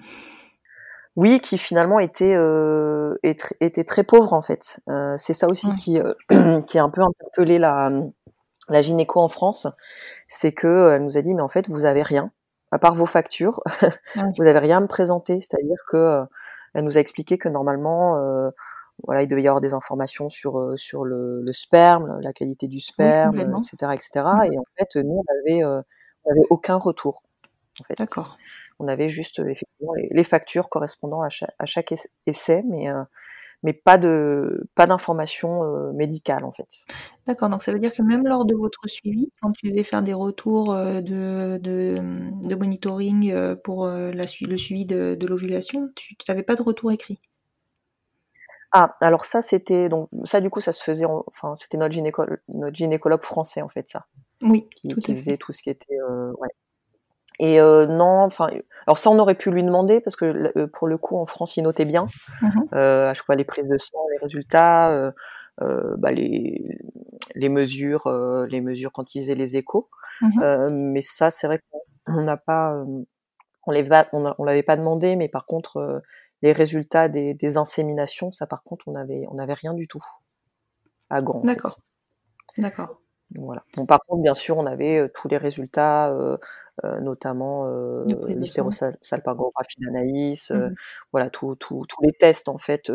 Oui, qui finalement était, euh, était très pauvre en fait. Euh, c'est ça aussi qui, euh, qui a un peu interpellé la, la gynéco en France, c'est que elle nous a dit, mais en fait, vous avez rien à part vos factures, vous n'avez rien à me présenter. C'est-à-dire que euh, elle nous a expliqué que normalement, euh, voilà, il devait y avoir des informations sur euh, sur le, le, sperme, la qualité du sperme, etc., etc. Et en fait, nous, on avait on avait aucun retour. En fait, d'accord. On avait juste effectivement les, les factures correspondant à chaque, à chaque essai, mais mais pas de pas d'informations euh, médicales en fait. D'accord, donc ça veut dire que même lors de votre suivi, quand tu devais faire des retours euh, de, de, monitoring euh, pour la, le suivi de, l'ovulation, tu n'avais pas de retour écrit? Ah, alors ça c'était donc ça du coup ça se faisait, enfin c'était notre gynécologue, notre gynécologue français en fait ça. Oui, qui, tout qui faisait tout ce qui était ouais, et euh, non, enfin, alors ça on aurait pu lui demander parce que euh, pour le coup en France il notait bien mmh euh, à chaque fois les prises de sang, les résultats, euh, euh bah, les, les mesures, les mesures quand il faisait les échos. Mmh mais ça c'est vrai qu'on n'a pas, on les on, l'avait pas demandé, mais par contre les résultats des, des, inséminations, ça par contre on avait on avait rien du tout à grand. D'accord. D'accord. Voilà. Bon, par contre, bien sûr, on avait euh, tous les résultats, euh, euh, notamment l'hystérosalpingographie d'Anaïs, mmh voilà, tous les tests en fait,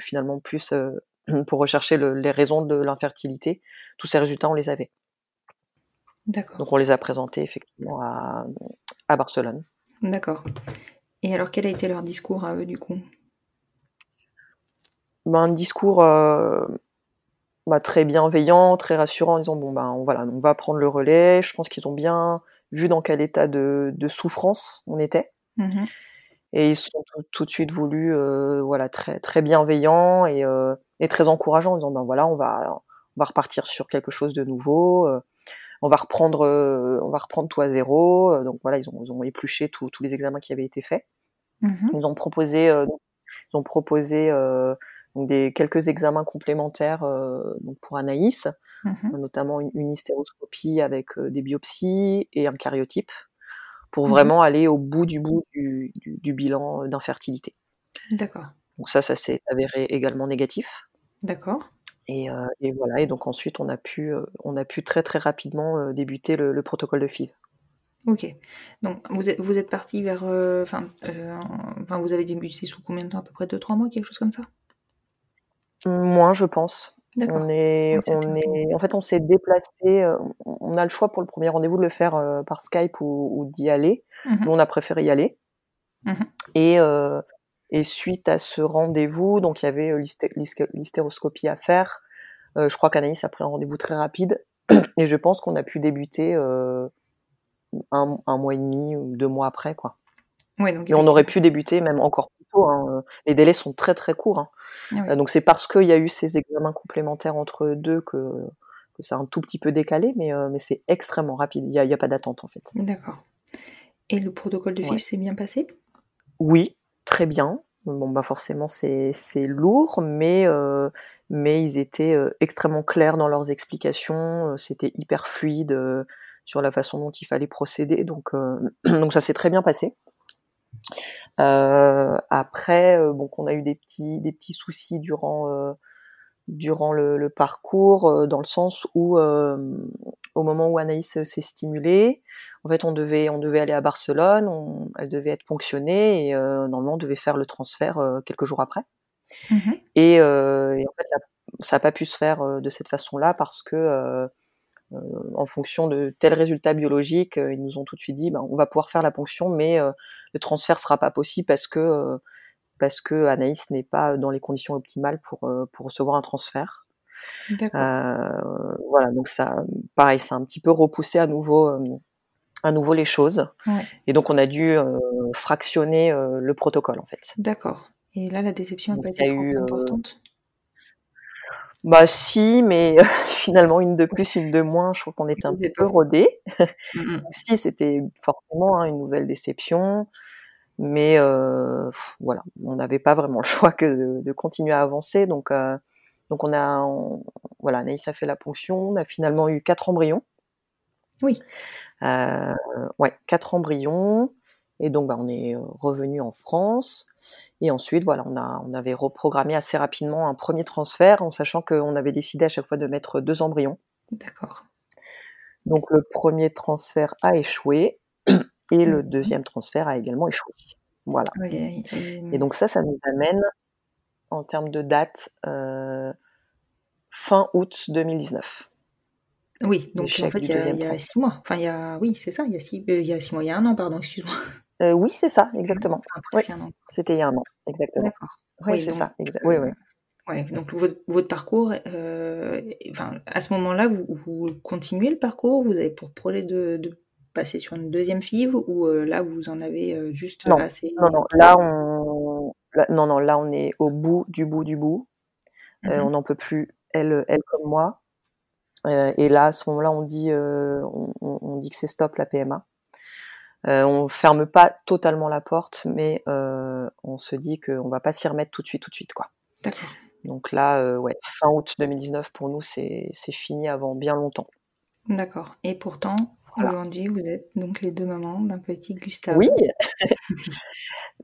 finalement plus pour rechercher le, les raisons de l'infertilité. Tous ces résultats, on les avait. D'accord. Donc, on les a présentés effectivement à, à Barcelone. D'accord. Et alors, quel a été leur discours à eux du coup? Ben, Un discours bah, très bienveillant, très rassurant, en disant bon ben voilà, on va prendre le relais. Je pense qu'ils ont bien vu dans quel état de, de souffrance on était. Mmh et ils sont tout, de suite voulu, euh, voilà, très très bienveillants et, euh, et très encourageants, en disant ben voilà, on va on va repartir sur quelque chose de nouveau. Euh, on va reprendre on va reprendre tout à zéro. Donc voilà, ils ont, ils ont épluché tous les examens qui avaient été faits. Mmh ils ont proposé ils ont proposé donc des quelques examens complémentaires euh, donc pour Anaïs, mmh notamment une, une, hystéroscopie avec euh, des biopsies et un cariotype, pour mmh vraiment aller au bout du bout du, du, du bilan d'infertilité. D'accord. Donc ça, ça s'est avéré également négatif. D'accord. Et, euh, et, voilà. Et donc ensuite, on a pu, euh, on a pu très très rapidement euh, débuter le, le, protocole de FIV. Ok. Donc vous êtes, vous êtes parti vers, enfin, enfin, vous avez débuté sous combien de temps? À peu près 2-3 mois, quelque chose comme ça? Moins, je pense. On est, on est, en fait, on s'est déplacé. euh, On a le choix pour le premier rendez-vous de le faire euh, par Skype ou, ou d'y aller. Mhm. Nous, on a préféré y aller. Mhm. Et, euh, et suite à ce rendez-vous, donc il y avait euh, l'hysté- l'hysté- l'hystéroscopie à faire. Euh, je crois qu'Anaïs a pris un rendez-vous très rapide. Et je pense qu'on a pu débuter euh, un, un mois et demi ou deux mois après, quoi. Ouais, donc Et on aurait pu débuter même encore plus tôt. hein. Les délais sont très très courts. hein. Ah. Euh, Donc c'est parce qu'il y a eu ces examens complémentaires entre deux que, que ça a un tout petit peu décalé, mais, euh, mais c'est extrêmement rapide. Il n'y a, il y a pas d'attente en fait. D'accord. Et le protocole de. FIV s'est bien passé? Oui, très bien. Bon bah forcément c'est c'est lourd, mais euh, mais ils étaient euh, extrêmement clairs dans leurs explications. euh, C'était hyper fluide euh, sur la façon dont il fallait procéder. Donc euh, donc ça s'est très bien passé. Euh, après, euh, bon, qu'on a eu des petits, des petits soucis durant, euh, durant le, le parcours, dans le sens où, au moment où Anaïs s'est stimulée, en fait, on devait, on devait aller à Barcelone, on- elle devait être ponctionnée et euh, normalement, on devait faire le transfert euh, quelques jours après. Mhm. Et, euh, et en fait, la- ça n'a pas pu se faire de cette façon-là parce que, en fonction de tel résultat biologique, euh, ils nous ont tout de suite dit, ben, on va pouvoir faire la ponction, mais euh, le transfert sera pas possible parce que euh, parce que Anaïs n'est pas dans les conditions optimales pour euh, pour recevoir un transfert. Euh, voilà, donc ça, pareil, ça a un petit peu repoussé à nouveau euh, à nouveau les choses. Ouais. Et donc on a dû euh, fractionner euh, le protocole en fait. D'accord. Et là, la déception n'a pas été eu, euh, importante? Bah si, mais finalement une de plus, une de moins, je trouve qu'on était un petit peu rodés. Mhm. Si, c'était forcément hein, une nouvelle déception, mais euh, voilà, on n'avait pas vraiment le choix que de, de continuer à avancer. Donc, euh, donc on a, on- voilà, Anaïs a fait la ponction, on a finalement eu quatre embryons. Oui. Euh, ouais, quatre embryons. Et donc, bah, on est euh, revenu en France. Et ensuite, voilà, on, a, on avait reprogrammé assez rapidement un premier transfert, en sachant qu'on avait décidé à chaque fois de mettre deux embryons. D'accord. Donc le premier transfert a échoué et le Mhm. deuxième transfert a également échoué. Voilà. Et- donc ça, ça nous amène en termes de date euh, fin août 2019. Oui, donc en fait, il y a, deuxième il y a transfert. six mois. Enfin, il y a, oui, c'est ça, il y a six, euh, il y a six mois, il y a un an, pardon, excuse-moi. Euh, oui, c'est ça, exactement. An. C'était il y a un an, exactement. D'accord. Oui, Oui, c'est donc, ça. Exact. Oui, oui. Ouais, donc votre, votre parcours, euh, enfin, à ce moment-là, vous, vous continuez le parcours, vous avez pour projet de, de passer sur une deuxième FIV ou euh, là vous en avez euh, juste Non, assez Non, non, là on, là- non, non, là on est au bout du bout du bout. Euh, Mhm. on n'en peut plus, elle, elle comme moi. Euh, et là, à ce moment-là, on dit, euh, on dit que c'est stop la PMA. Euh, on ferme pas totalement la porte, mais euh, on se dit qu'on va pas s'y remettre tout de suite, tout de suite, quoi. D'accord. Donc là, euh, ouais, fin août 2019 pour nous, c'est fini avant bien longtemps. D'accord. Et pourtant, Voilà. aujourd'hui, vous êtes donc les deux mamans d'un petit Gustave. Oui.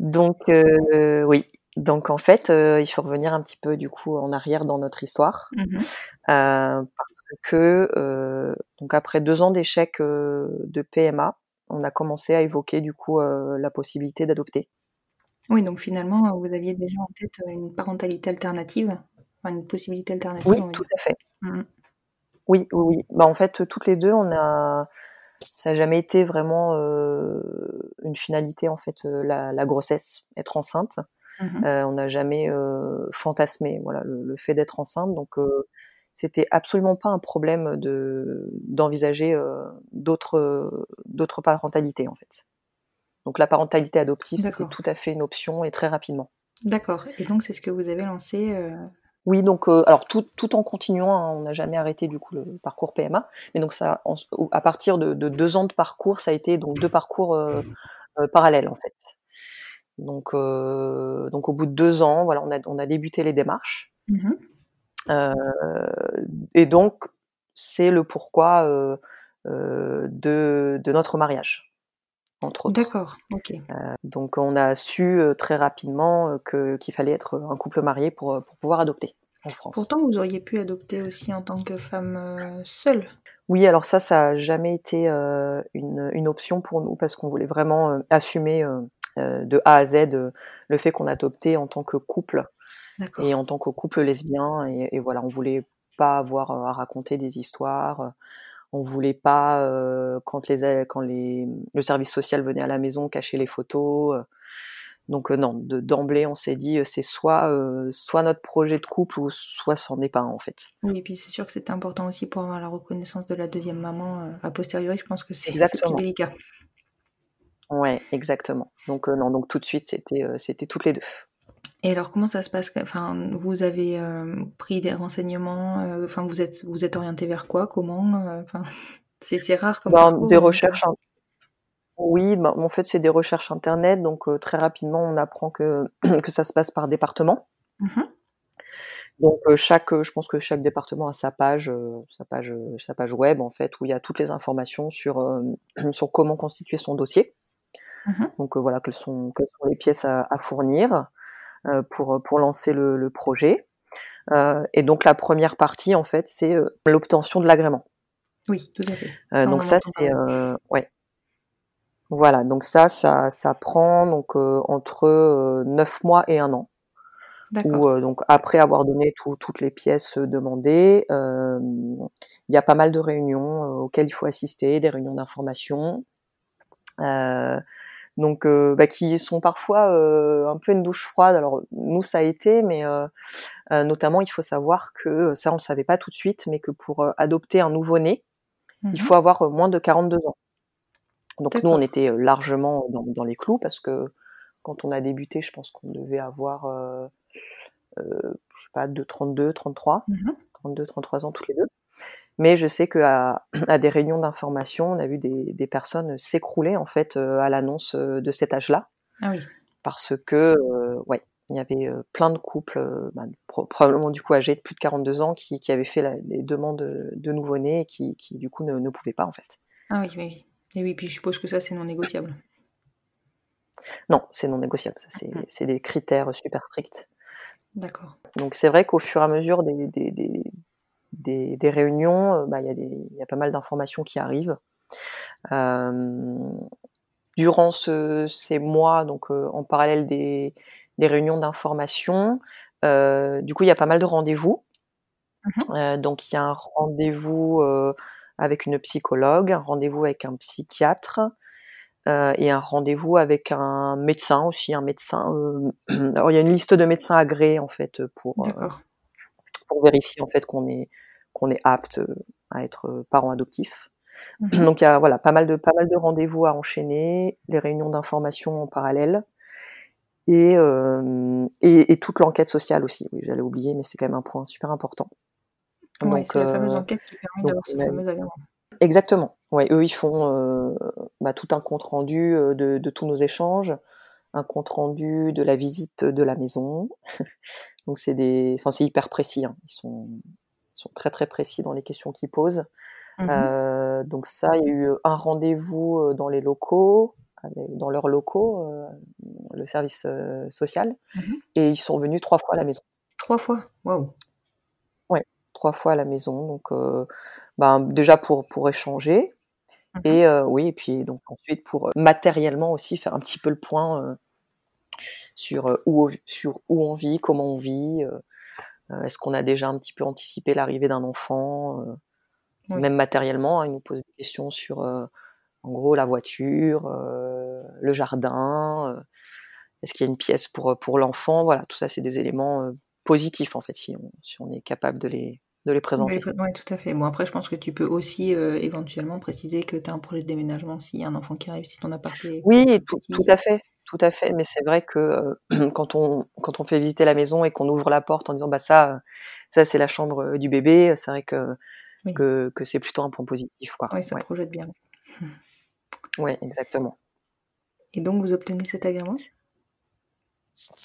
Donc euh, oui. Donc en fait, il faut revenir un petit peu du coup en arrière dans notre histoire. Mhm. Euh, parce que donc après deux ans d'échec de PMA, on a commencé à évoquer du coup euh, la possibilité d'adopter. Oui, donc finalement, vous aviez déjà en tête une parentalité alternative, enfin une possibilité alternative. Oui, tout à fait. Mhm. Oui, oui, oui. Bah en fait, toutes les deux, on a, ça n'a jamais été vraiment euh, une finalité en fait euh, la, la grossesse, être enceinte. Mhm. Euh, on n'a jamais euh, fantasmé voilà le, le fait d'être enceinte donc euh, c'était absolument pas un problème de d'envisager euh, d'autres d'autres parentalités en fait donc la parentalité adoptive c'était tout à fait une option et très rapidement D'accord. Et donc c'est ce que vous avez lancé. euh, oui donc euh, alors tout, tout en continuant hein, on n'a jamais arrêté du coup le parcours PMA mais donc ça en- à partir de, de deux ans de parcours ça a été donc deux parcours parallèles en fait donc donc au bout de deux ans voilà on a on a débuté les démarches. Euh, et donc, c'est le pourquoi euh, euh, de, de notre mariage, entre autres. D'accord. Ok. Donc, on a su euh, très rapidement euh, qu'il fallait être un couple marié pour, euh, pour pouvoir adopter en France. Pourtant, vous auriez pu adopter aussi en tant que femme euh, seule. Oui, alors ça, ça a jamais été euh, une, une option pour nous parce qu'on voulait vraiment euh, assumer euh, de A à Z le fait qu'on adoptait en tant que couple et en tant que couple lesbien. Et, et, voilà, on voulait pas avoir à raconter des histoires. On voulait pas quand les quand les le service social venait à la maison cacher les photos. Donc non, d'emblée on s'est dit c'est soit soit notre projet de couple ou soit c'en est pas en fait. Oui, et puis c'est sûr que c'est important aussi pour avoir la reconnaissance de la deuxième maman a posteriori. Je pense que c'est délicat. Ouais, exactement. Donc non, donc tout de suite c'était c'était toutes les deux. Et alors comment ça se passe Enfin, vous avez pris des renseignements. Enfin, vous êtes vous êtes orienté vers quoi Comment Enfin, c'est rare comme ben, des recherches. Oui, ben, en fait, c'est des recherches internet, donc très rapidement, on apprend que, que ça se passe par département. Mmh donc chaque, je pense que chaque département a sa page, sa page, sa page web en fait, où il y a toutes les informations sur sur comment constituer son dossier. Mmh donc voilà, quelles sont quelles sont les pièces à, fournir pour pour lancer le, le projet. et donc la première partie en fait, c'est l'obtention de l'agrément. Oui, tout à fait. donc ça c'est ouais. Voilà, donc ça, ça, ça prend donc euh, entre 9 euh, mois et un an. Ou euh, donc après avoir donné toutes les pièces demandées, il y a pas mal de réunions auxquelles il faut assister, des réunions d'information, donc bah, qui sont parfois un peu une douche froide. Alors nous ça a été, mais notamment il faut savoir que ça on le savait pas tout de suite, mais que pour adopter un nouveau-né, il mmh faut avoir moins de 42 ans. Donc nous, on était largement dans, dans, les clous parce que quand on a débuté, je pense qu'on devait avoir, euh, euh, je sais pas, de 32, 33, 32, 33 ans toutes les deux. Mais je sais qu'à à des réunions d'information, on a vu des, des personnes s'écrouler en fait à l'annonce de cet âge-là. Ah oui. Parce que, ouais, il y avait plein de couples, bah, probablement du coup âgés de plus de 42 ans, qui, qui avaient fait la, des demandes de, nouveau-nés et qui, qui, du coup ne, ne pouvaient pas en fait. Ah oui, oui, oui. Et oui, puis je suppose que ça, c'est non négociable. Non, c'est non négociable. Ça, c'est, mmh. des critères super stricts. D'accord. Donc c'est vrai qu'au fur et à mesure des, des, des, réunions, euh, bah, il y, y, a pas mal d'informations qui arrivent. Euh, durant ce, ces mois, donc euh, en parallèle des, réunions d'information, du coup, il y a pas mal de rendez-vous. Mmh donc il y a un rendez-vous avec une psychologue, un rendez-vous avec un psychiatre euh, et un rendez-vous avec un médecin aussi, un médecin. Euh, alors il y a une liste de médecins agréés en fait pour euh, pour vérifier en fait qu'on est qu'on est apte à être parent adoptif. Mhm. Donc il y a voilà pas mal de pas mal de rendez-vous à enchaîner, les réunions d'information en parallèle. Et, euh, et, et, toute l'enquête sociale aussi. Oui, j'allais oublier, mais c'est quand même un point super important. Oui, c'est la fameuse euh, enquête qui permet d'avoir ce fameux agrément. Exactement. Ouais, eux, ils font euh, bah, tout un compte rendu euh, de, de, tous nos échanges, un compte rendu de la visite de la maison. Donc c'est des, enfin c'est hyper précis. Hein. Ils sont, ils sont très très précis dans les questions qu'ils posent. Mmh euh, donc ça, il y a eu un rendez-vous dans les locaux, dans leurs locaux, euh, le service social, mmh et ils sont venus trois fois à la maison. Trois fois, waouh trois fois à la maison. Donc, euh, ben, déjà pour, pour échanger. Mmh et euh, oui, et puis donc ensuite pour euh, matériellement aussi faire un petit peu le point sur, où, sur où on vit, comment on vit. Est-ce qu'on a déjà un petit peu anticipé l'arrivée d'un enfant Même matériellement, hein, ils nous posent des questions sur, en gros, la voiture, le jardin. Est-ce qu'il y a une pièce pour, pour l'enfant? Voilà, tout ça, c'est des éléments positifs, en fait, si on, si on est capable de les, de les présenter. Oui, tout à fait. Bon, après, je pense que tu peux aussi euh, éventuellement préciser que tu as un projet de déménagement s'il y a un enfant qui arrive, si ton appart est. Oui, tout, à fait. Tout à fait. Mais c'est vrai que euh, quand, on, quand on fait visiter la maison et qu'on ouvre la porte en disant bah ça, ça c'est la chambre euh, du bébé, c'est vrai que, que, que c'est plutôt un point positif. Quoi. Oui, ça projette bien. Oui, exactement. Et donc, vous obtenez cet agrément?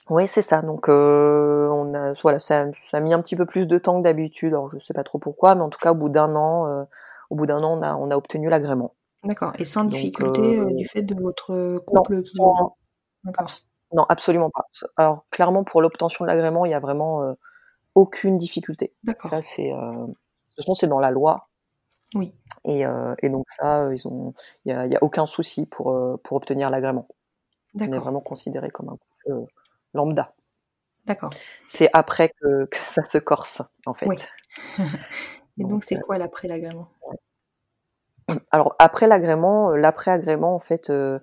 Oui, c'est ça. Donc, euh, on a, voilà, ça, ça, a mis un petit peu plus de temps que d'habitude. Alors, je sais pas trop pourquoi, mais en tout cas, au bout d'un an, euh, au bout d'un an, on a, on a obtenu l'agrément. D'accord. Et sans difficulté euh, du fait de votre couple non, qui. Non, absolument pas. Alors, clairement, pour l'obtention de l'agrément, il y a vraiment aucune difficulté. D'accord. Ça, c'est, de toute façon, c'est dans la loi. Oui. Et, et donc ça, ils ont, il y a, aucun souci pour pour obtenir l'agrément. On est vraiment considéré comme un couple lambda. D'accord. C'est après que, que, ça se corse, en fait. Oui. Et donc, c'est quoi l'après l'agrément Alors, après l'agrément, l'après-agrément, en fait, euh, euh,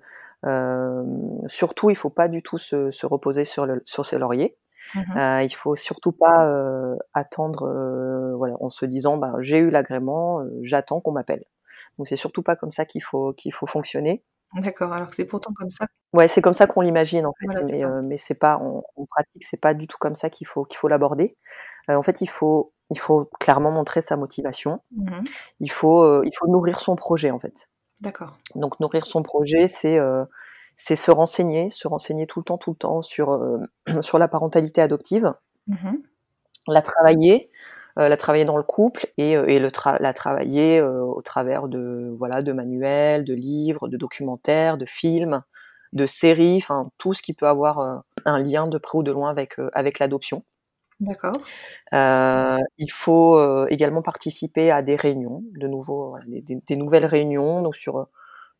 surtout, il faut pas du tout se, se reposer sur, le, sur ses lauriers. Mmh euh, il faut surtout pas euh, attendre, euh, voilà, en se disant, bah, j'ai eu l'agrément, j'attends qu'on m'appelle. Donc c'est surtout pas comme ça qu'il faut qu'il faut fonctionner. D'accord. Alors c'est pourtant comme ça. Ouais, c'est comme ça qu'on l'imagine en fait, mais, mais c'est pas en, en pratique, c'est pas du tout comme ça qu'il faut qu'il faut l'aborder. en fait, il faut il faut clairement montrer sa motivation. Mmh il faut il faut nourrir son projet en fait. D'accord. Donc nourrir son projet, c'est c'est se renseigner, se renseigner tout le temps, tout le temps sur euh, sur la parentalité adoptive, mmh la travailler, euh, la travailler dans le couple et, euh, et le la travailler au travers de voilà de manuels, de livres, de documentaires, de films, de séries, enfin tout ce qui peut avoir un lien de près ou de loin avec avec l'adoption. D'accord. Euh, il faut également participer à des réunions, de nouveau, voilà, des, des, des, nouvelles réunions, donc sur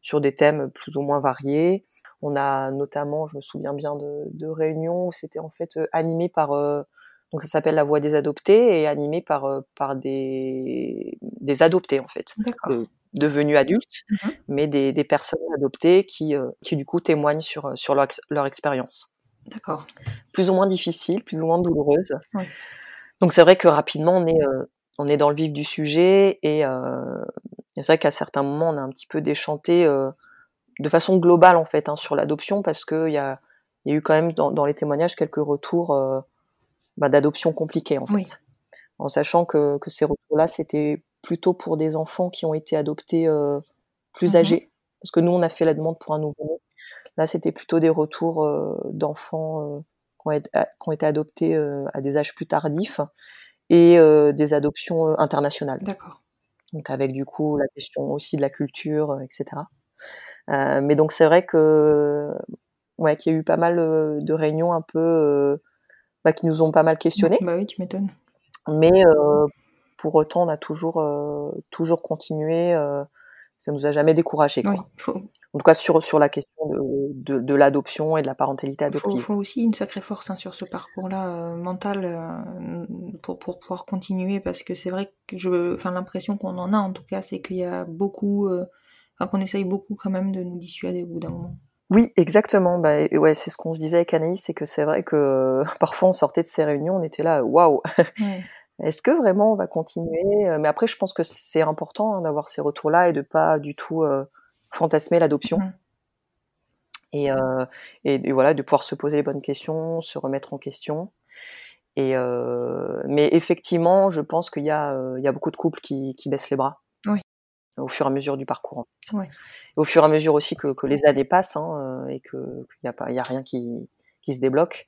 sur des thèmes plus ou moins variés. On a notamment, je me souviens bien de, de réunions où c'était en fait euh, animé par euh, donc ça s'appelle la voix des adoptés et animé par euh, par des des adoptés en fait, devenus adultes, mmh mais des, des personnes adoptées qui qui du coup témoignent sur sur leur, leur expérience. D'accord. Plus ou moins difficile, plus ou moins douloureuse. Oui. Donc c'est vrai que rapidement on est on est dans le vif du sujet et, euh, c'est vrai qu'à certains moments on a un petit peu déchanté euh, de façon globale en fait hein, sur l'adoption parce qu'il y a, y a eu quand même dans, dans les témoignages quelques retours euh, bah, d'adoption compliquées en fait, oui. en sachant que, que ces retours-là c'était plutôt pour des enfants qui ont été adoptés euh, plus mmh âgés parce que nous on a fait la demande pour un nouveau-né. Là c'était plutôt des retours euh, d'enfants euh, qui ont, été, qui, ont été adoptés euh, à des âges plus tardifs et des adoptions internationales. D'accord. Donc avec du coup la question aussi de la culture, etc. Mais donc c'est vrai que ouais, qu'il y a eu pas mal de réunions un peu bah, qui nous ont pas mal questionnés. Bah oui, tu m'étonnes. Mais pour autant, on a toujours toujours continué. Ça nous a jamais découragé. Quoi. Oui, faut... En tout cas sur sur la question de, de, de l'adoption et de la parentalité adoptive. Il faut, faut, aussi une sacrée force hein, sur ce parcours-là euh, mental euh, pour, pour pouvoir continuer parce que c'est vrai que je, enfin l'impression qu'on en a en tout cas, c'est qu'il y a beaucoup euh, qu'on essaye beaucoup quand même de nous dissuader au bout d'un moment. Oui, exactement. Bah, ouais, c'est ce qu'on se disait avec Anaïs, c'est que c'est vrai que parfois on sortait de ces réunions, on était là, waouh. Ouais. Est-ce que vraiment on va continuer Mais après, je pense que c'est important hein, d'avoir ces retours-là et de pas du tout euh, fantasmer l'adoption. Mmh. Et, euh, et, et, voilà, de pouvoir se poser les bonnes questions, se remettre en question. Et euh, mais effectivement, je pense qu'il y, euh, y, a beaucoup de couples qui, qui baissent les bras au fur et à mesure du parcours. Au fur et à mesure aussi que, que les années passent hein, euh, et qu'il n'y a, pas, y a rien qui, qui se débloque.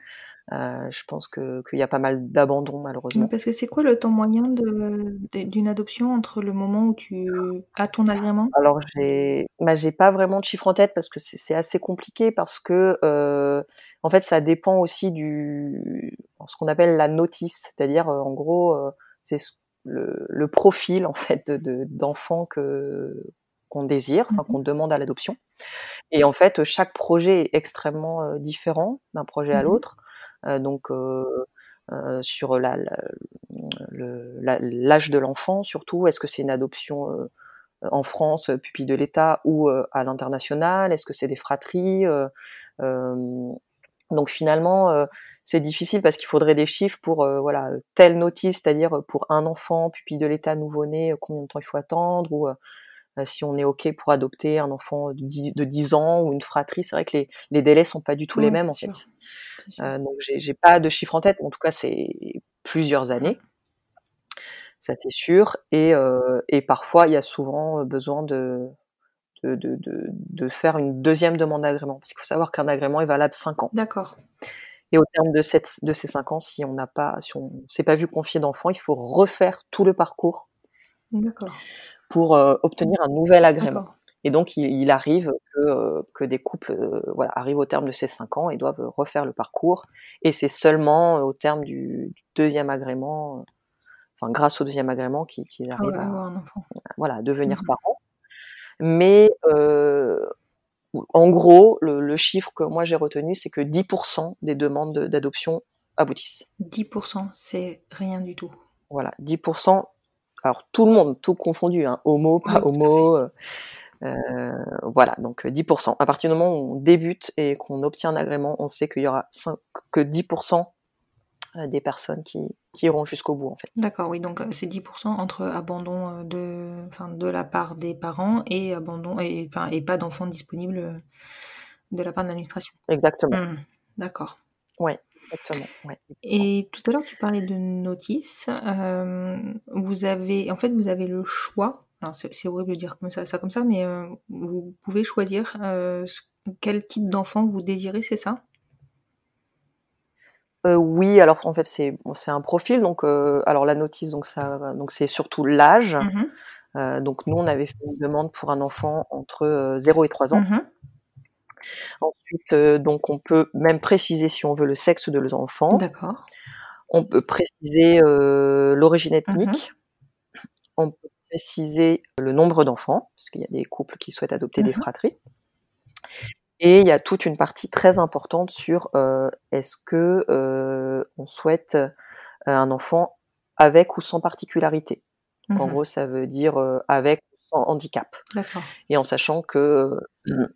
Euh, je pense qu'il y a pas mal d'abandon malheureusement. Parce que c'est quoi le temps moyen d'une adoption entre le moment où tu as ton agrément? Alors j'ai, bah, j'ai pas vraiment de chiffre en tête parce que c'est assez compliqué parce que euh, en fait ça dépend aussi du ce qu'on appelle la notice, c'est-à-dire euh, en gros euh, c'est le, le, profil en fait d'enfant de, que qu'on désire, enfin mmh qu'on demande à l'adoption. Et en fait, chaque projet est extrêmement différent d'un projet à mmh l'autre. Euh, donc euh, euh, sur la, l'âge de l'enfant surtout, est-ce que c'est une adoption en France, pupille de l'État, ou à l'international? Est-ce que c'est des fratries Donc finalement, c'est difficile parce qu'il faudrait des chiffres pour voilà telle notice, c'est-à-dire pour un enfant pupille de l'État nouveau-né, combien de temps il faut attendre, ou euh, si on est OK pour adopter un enfant de 10, de 10 ans ou une fratrie, c'est vrai que les, les, délais sont pas du tout les mêmes en sûr. fait. Euh, donc j'ai pas de chiffre en tête, en tout cas c'est plusieurs années, ça c'est sûr. Et, euh, et parfois il y a souvent besoin de, de, de, de, de faire une deuxième demande d'agrément, parce qu'il faut savoir qu'un agrément est valable 5 ans. D'accord. Et au terme de, cette, de ces 5 ans, si on n'a pas, si on s'est pas vu confier d'enfant, il faut refaire tout le parcours. D'accord pour euh, obtenir un nouvel agrément. Et donc, il, il arrive que, euh, que, des couples euh, voilà, arrivent au terme de ces cinq ans et doivent refaire le parcours. Et c'est seulement au terme du, du, deuxième agrément, enfin grâce au deuxième agrément, qu'ils qu arrivent ah ouais, à, un enfant. voilà, à devenir mmh. parents. Mais en gros, le, chiffre que moi j'ai retenu, c'est que 10% des demandes d'adoption aboutissent. 10%, c'est rien du tout. Voilà, 10%. Alors tout le monde, tout confondu, hein, homo, pas homo. Euh, euh, voilà, donc 10%. À partir du moment où on débute et qu'on obtient un agrément, on sait qu'il y aura que 10% euh, des personnes qui, iront jusqu'au bout en fait. D'accord, oui, donc c'est 10% entre abandon de, de la part des parents et abandon et, et pas d'enfants disponibles de la part de l'administration. Exactement. Mmh, d'accord. Oui, exactement. Ouais. Et tout à l'heure tu parlais de notice. vous avez, en fait, vous avez le choix c'est horrible de dire comme ça, ça comme ça, mais euh, vous pouvez choisir euh, quel type d'enfant vous désirez, c'est ça? Euh, oui, alors en fait c'est c'est un profil donc alors la notice donc ça donc c'est surtout l'âge. Mmh donc nous on avait fait une demande pour un enfant entre 0 et 3 ans. Mmh Ensuite donc on peut même préciser si on veut le sexe de l'enfant. D'accord. On peut préciser l'origine mmh ethnique. On peut préciser le nombre d'enfants, parce qu'il y a des couples qui souhaitent adopter des mmh fratries. Et il y a toute une partie très importante sur euh, est-ce que euh, on souhaite euh, un enfant avec ou sans particularité. En mmh gros, ça veut dire avec handicap. Et en sachant que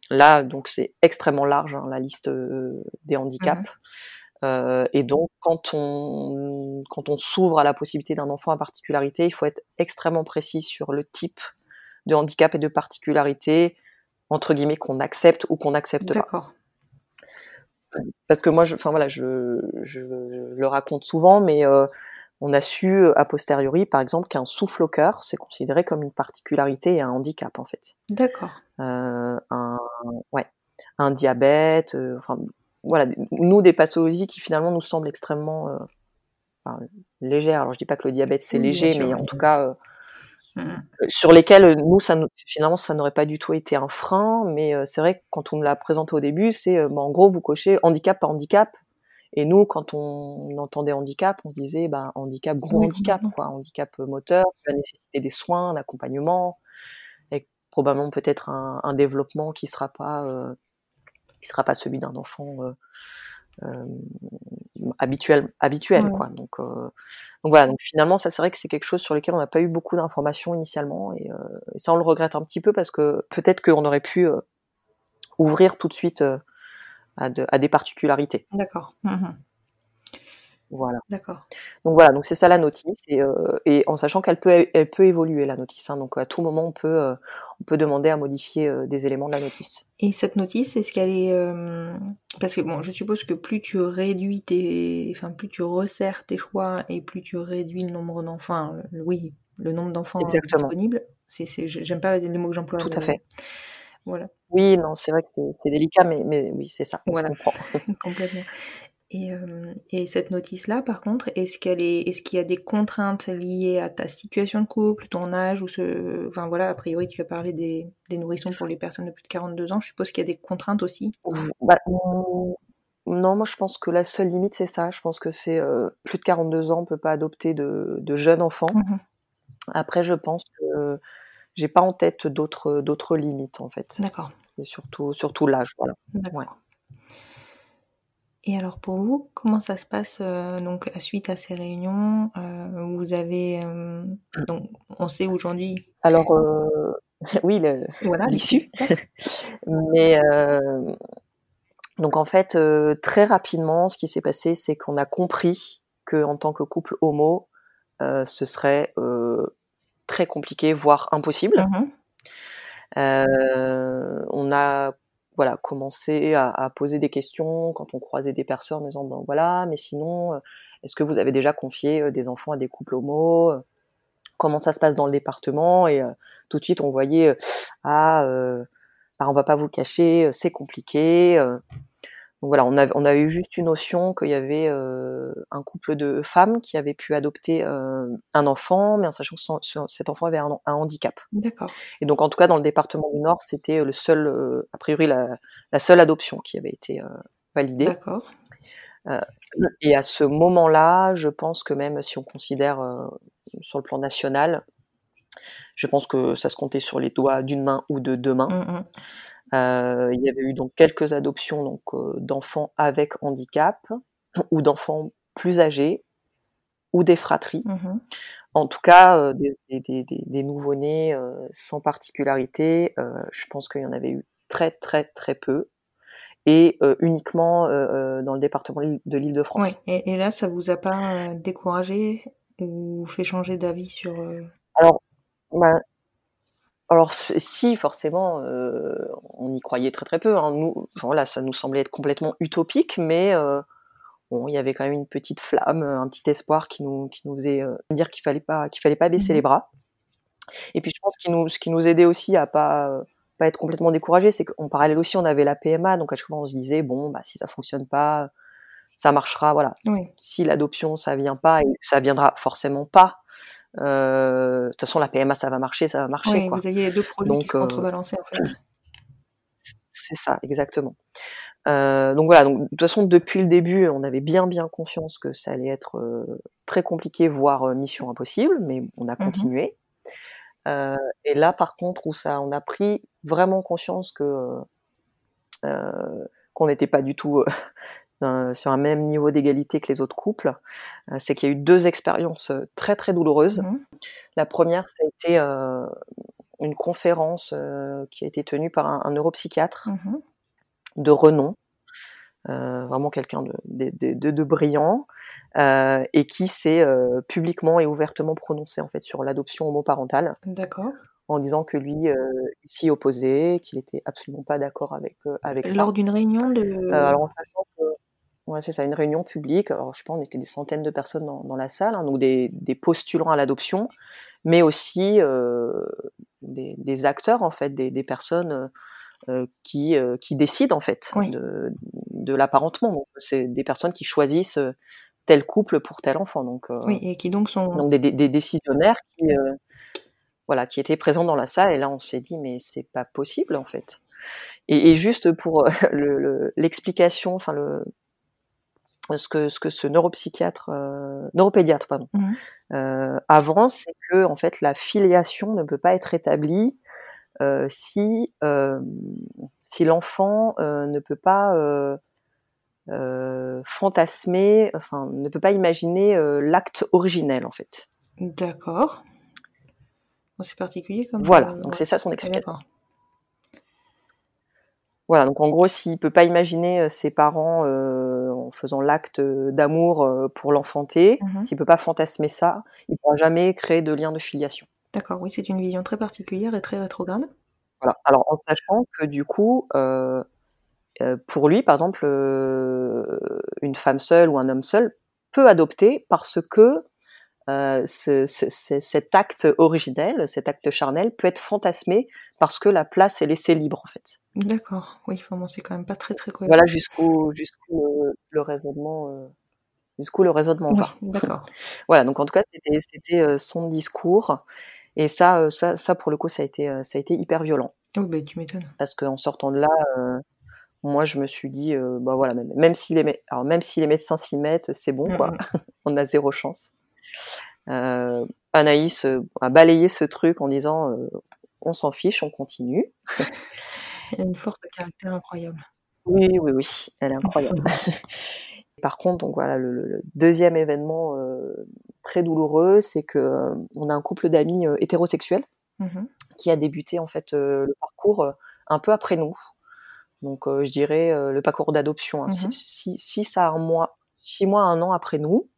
là, donc c'est extrêmement large hein, la liste des handicaps. Mmh euh, et donc, quand on, quand on s'ouvre à la possibilité d'un enfant à particularité, il faut être extrêmement précis sur le type de handicap et de particularité, entre guillemets, qu'on accepte ou qu'on n'accepte pas. D'accord. Parce que moi, je, enfin voilà, je, je, le raconte souvent, mais euh, on a su a posteriori, par exemple, qu'un souffle au cœur, c'est considéré comme une particularité et un handicap, en fait. D'accord. Euh, un, ouais, un diabète, euh, enfin voilà, nous des pathologies qui finalement nous semblent extrêmement euh, légères. Alors je dis pas que le diabète c'est léger, mais en tout cas euh, mmh. euh, sur lesquelles nous ça finalement ça n'aurait pas du tout été un frein. Mais c'est vrai que quand on me l'a présenté au début, c'est en gros vous cochez handicap par handicap. Et nous, quand on entendait handicap, on disait bah, handicap, gros handicap, quoi, handicap moteur, qui va nécessiter des soins, un accompagnement, et probablement peut-être un, un, développement qui sera pas qui sera pas celui d'un enfant euh, euh, habituel, habituel quoi. Donc, euh, donc voilà. Donc finalement, ça c'est vrai que c'est quelque chose sur lequel on n'a pas eu beaucoup d'informations initialement, et, ça on le regrette un petit peu parce que peut-être qu'on aurait pu ouvrir tout de suite à, des particularités. D'accord. Mmh voilà. D'accord. Donc voilà, donc c'est ça la notice et, euh, et en sachant qu'elle peut, elle peut évoluer la notice. Hein, donc à tout moment on peut, euh, on peut demander à modifier euh, des éléments de la notice. Et cette notice, est-ce qu'elle est, parce que bon, je suppose que plus tu réduis tes, enfin plus tu resserres tes choix et plus tu réduis le nombre d'enfants, oui, le nombre d'enfants disponibles. C'est, j'aime pas les mots que j'emploie. Tout à fait. Voilà. Oui, non, c'est vrai que c'est, délicat, mais, mais oui, c'est ça. voilà. Complètement. Euh, et, cette notice-là, par contre, est-ce qu'elle est, est-ce qu'il y a des contraintes liées à ta situation de couple, ton âge ou ce, enfin voilà, a priori tu as parlé des, nourrissons pour les personnes de plus de 42 ans. Je suppose qu'il y a des contraintes aussi? Bah, non, moi je pense que la seule limite c'est ça. Je pense que c'est euh, plus de 42 ans, on peut pas adopter de, jeunes enfants. Mmh Après, je pense que j'ai pas en tête d'autres d'autres limites en fait. D'accord. Et surtout surtout l'âge, voilà. Ouais. Et alors pour vous, comment ça se passe euh, donc suite à ces réunions euh, Vous avez euh, donc on sait aujourd'hui. Alors oui, l'issue. Mais donc en fait très rapidement, ce qui s'est passé, c'est qu'on a compris que en tant que couple homo, ce serait très compliqué, voire impossible. Mmh on a voilà, commencer à, poser des questions quand on croisait des personnes en disant bon voilà, mais sinon, euh, est-ce que vous avez déjà confié euh, des enfants à des couples homo euh, Comment ça se passe dans le département? Et tout de suite, on voyait ah, bah, on va pas vous le cacher, c'est compliqué. Donc voilà, on, a, on avait eu juste une notion qu'il y avait euh, un couple de femmes qui avaient pu adopter euh, un enfant, mais en sachant que cet enfant avait un, handicap. D'accord. Et donc en tout cas dans le département du Nord, c'était le seul, euh, a priori la, seule adoption qui avait été validée. D'accord. et à ce moment-là, je pense que même si on considère sur le plan national, je pense que ça se comptait sur les doigts d'une main ou de deux mains. Mmh, mmh. Euh, il y avait eu donc quelques adoptions donc euh, d'enfants avec handicap ou d'enfants plus âgés ou des fratries. Mhm. En tout cas, euh, des, des, des, des nouveau-nés sans particularité, je pense qu'il y en avait eu très très très peu et uniquement dans le département de l'Île-de-France. Oui, et, et là, ça vous a pas découragé ou fait changer d'avis sur... Alors, bah, alors si forcément, euh, on y croyait très très peu. Hein. Nous, voilà, ça nous semblait être complètement utopique, mais euh, bon, il y avait quand même une petite flamme, un petit espoir qui nous qui nous faisait euh, dire qu'il fallait pas qu'il fallait pas baisser Mhm. les bras. Et puis je pense nous ce qui nous aidait aussi à pas pas être complètement découragé, c'est qu'en parallèle aussi on avait la PMA, donc à chaque fois on se disait bon bah si ça fonctionne pas, ça marchera, voilà. Oui, Si l'adoption ça vient pas et ça viendra forcément pas. Euh, De toute façon la PMA ça va marcher, ça va marcher oui quoi. vous aviez les deux produits Donc, qui se euh, contrebalançaient en fait. C'est ça, exactement. Euh, donc voilà, donc, de toute façon, depuis le début, on avait bien bien conscience que ça allait être euh, très compliqué, voire euh, mission impossible, mais on a Mhm. continué. Et là, par contre, où ça, on a pris vraiment conscience que qu'on n'était pas du tout sur un même niveau d'égalité que les autres couples, euh, c'est qu'il y a eu deux expériences euh, très très douloureuses. Mhm. La première, ça a été euh, une conférence euh, qui a été tenue par un, un neuropsychiatre Mhm. de renom, euh, vraiment quelqu'un de, de, de, de- de brillant, euh, et qui s'est euh, publiquement et ouvertement prononcé en fait sur l'adoption homoparentale, D'accord. en disant que lui s'y opposait, qu'il était absolument pas d'accord avec avec ça. Lors d'une réunion de... Alors en sachant que ouais, c'est ça, une réunion publique. Alors je sais pas, on était des centaines de personnes dans, dans la salle, hein, donc des, des postulants à l'adoption, mais aussi euh, des, des acteurs en fait, des, des personnes euh, qui euh, qui décident en fait Oui. de, de l'apparentement. Donc c'est des personnes qui choisissent tel couple pour tel enfant. Donc Oui, et qui donc sont... donc des, décisionnaires qui voilà qui étaient présents dans la salle et là on s'est dit mais c'est pas possible en fait et, et juste pour le- le- l'explication enfin le ce que ce que ce neuropsychiatre euh, neuropédiatre pardon Mhm. euh, avance c'est que en fait la filiation ne peut pas être établie euh, si euh, si l'enfant euh, ne peut pas euh, euh, fantasmer enfin ne peut pas imaginer euh, l'acte originel en fait D'accord. Bon, c'est particulier comme... Voilà, donc c'est ça son ouais, explication. Voilà, donc en gros, s'il peut pas imaginer euh, ses parents euh, en faisant l'acte euh, d'amour pour l'enfanter, Mhm. s'il peut pas fantasmer ça, il pourra jamais créer de lien de filiation. D'accord, oui, c'est une vision très particulière et très rétrograde. Voilà. Alors en sachant que du coup, euh, euh, pour lui, par exemple, une femme seule ou un homme seul peut adopter parce que euh, ce- ce- ce- cet acte originel, cet acte charnel, peut être fantasmé parce que la place est laissée libre en fait. D'accord, oui, bon, c'est quand même pas très très cohérent. Voilà jusqu'où jusqu'où le, le raisonnement euh, jusqu'où le raisonnement Oui, va. d'accord. Voilà, donc en tout cas c'était euh, son discours et ça euh, ça ça pour le coup ça a été ça a été hyper violent Oui, bah, tu m'étonnes. parce qu'en sortant de là euh, moi je me suis dit euh, bah voilà même, même si les alors même si les médecins s'y mettent c'est bon quoi Mhm. on a zéro chance. Euh, Anaïs euh, a balayé ce truc en disant euh, on s'en fiche on continue. Elle a une force de caractère incroyable. Oui, oui, oui, elle est incroyable. Par contre, donc voilà, le, deuxième événement euh, très douloureux, c'est que euh, on a un couple d'amis euh, hétérosexuels Mhm. qui a débuté en fait le parcours un peu après nous. Donc, je dirais le parcours d'adoption, hein, Mhm. six, six- six à un mois, six mois, un an après nous.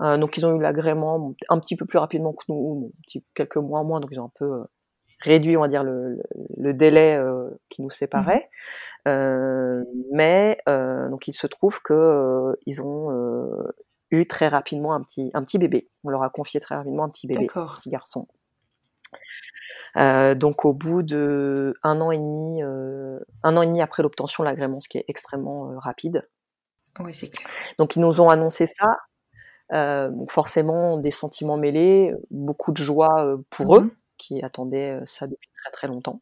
Euh, donc, ils ont eu l'agrément un petit peu plus rapidement que nous, quelques mois moins, donc ils ont un peu euh, réduit, on va dire, le, le- le délai euh, qui nous séparait. Euh, mais donc il se trouve que ils ont eu très rapidement un petit un petit bébé. On leur a confié très rapidement un petit bébé, un petit garçon. Euh, donc au bout de un an et demi, euh, un an et demi après l'obtention de l'agrément, ce qui est extrêmement euh, rapide. Oui, c'est clair. Donc ils nous ont annoncé ça. Euh, donc forcément des sentiments mêlés, beaucoup de joie euh, pour Mhm. eux qui attendaient euh, ça depuis très très longtemps,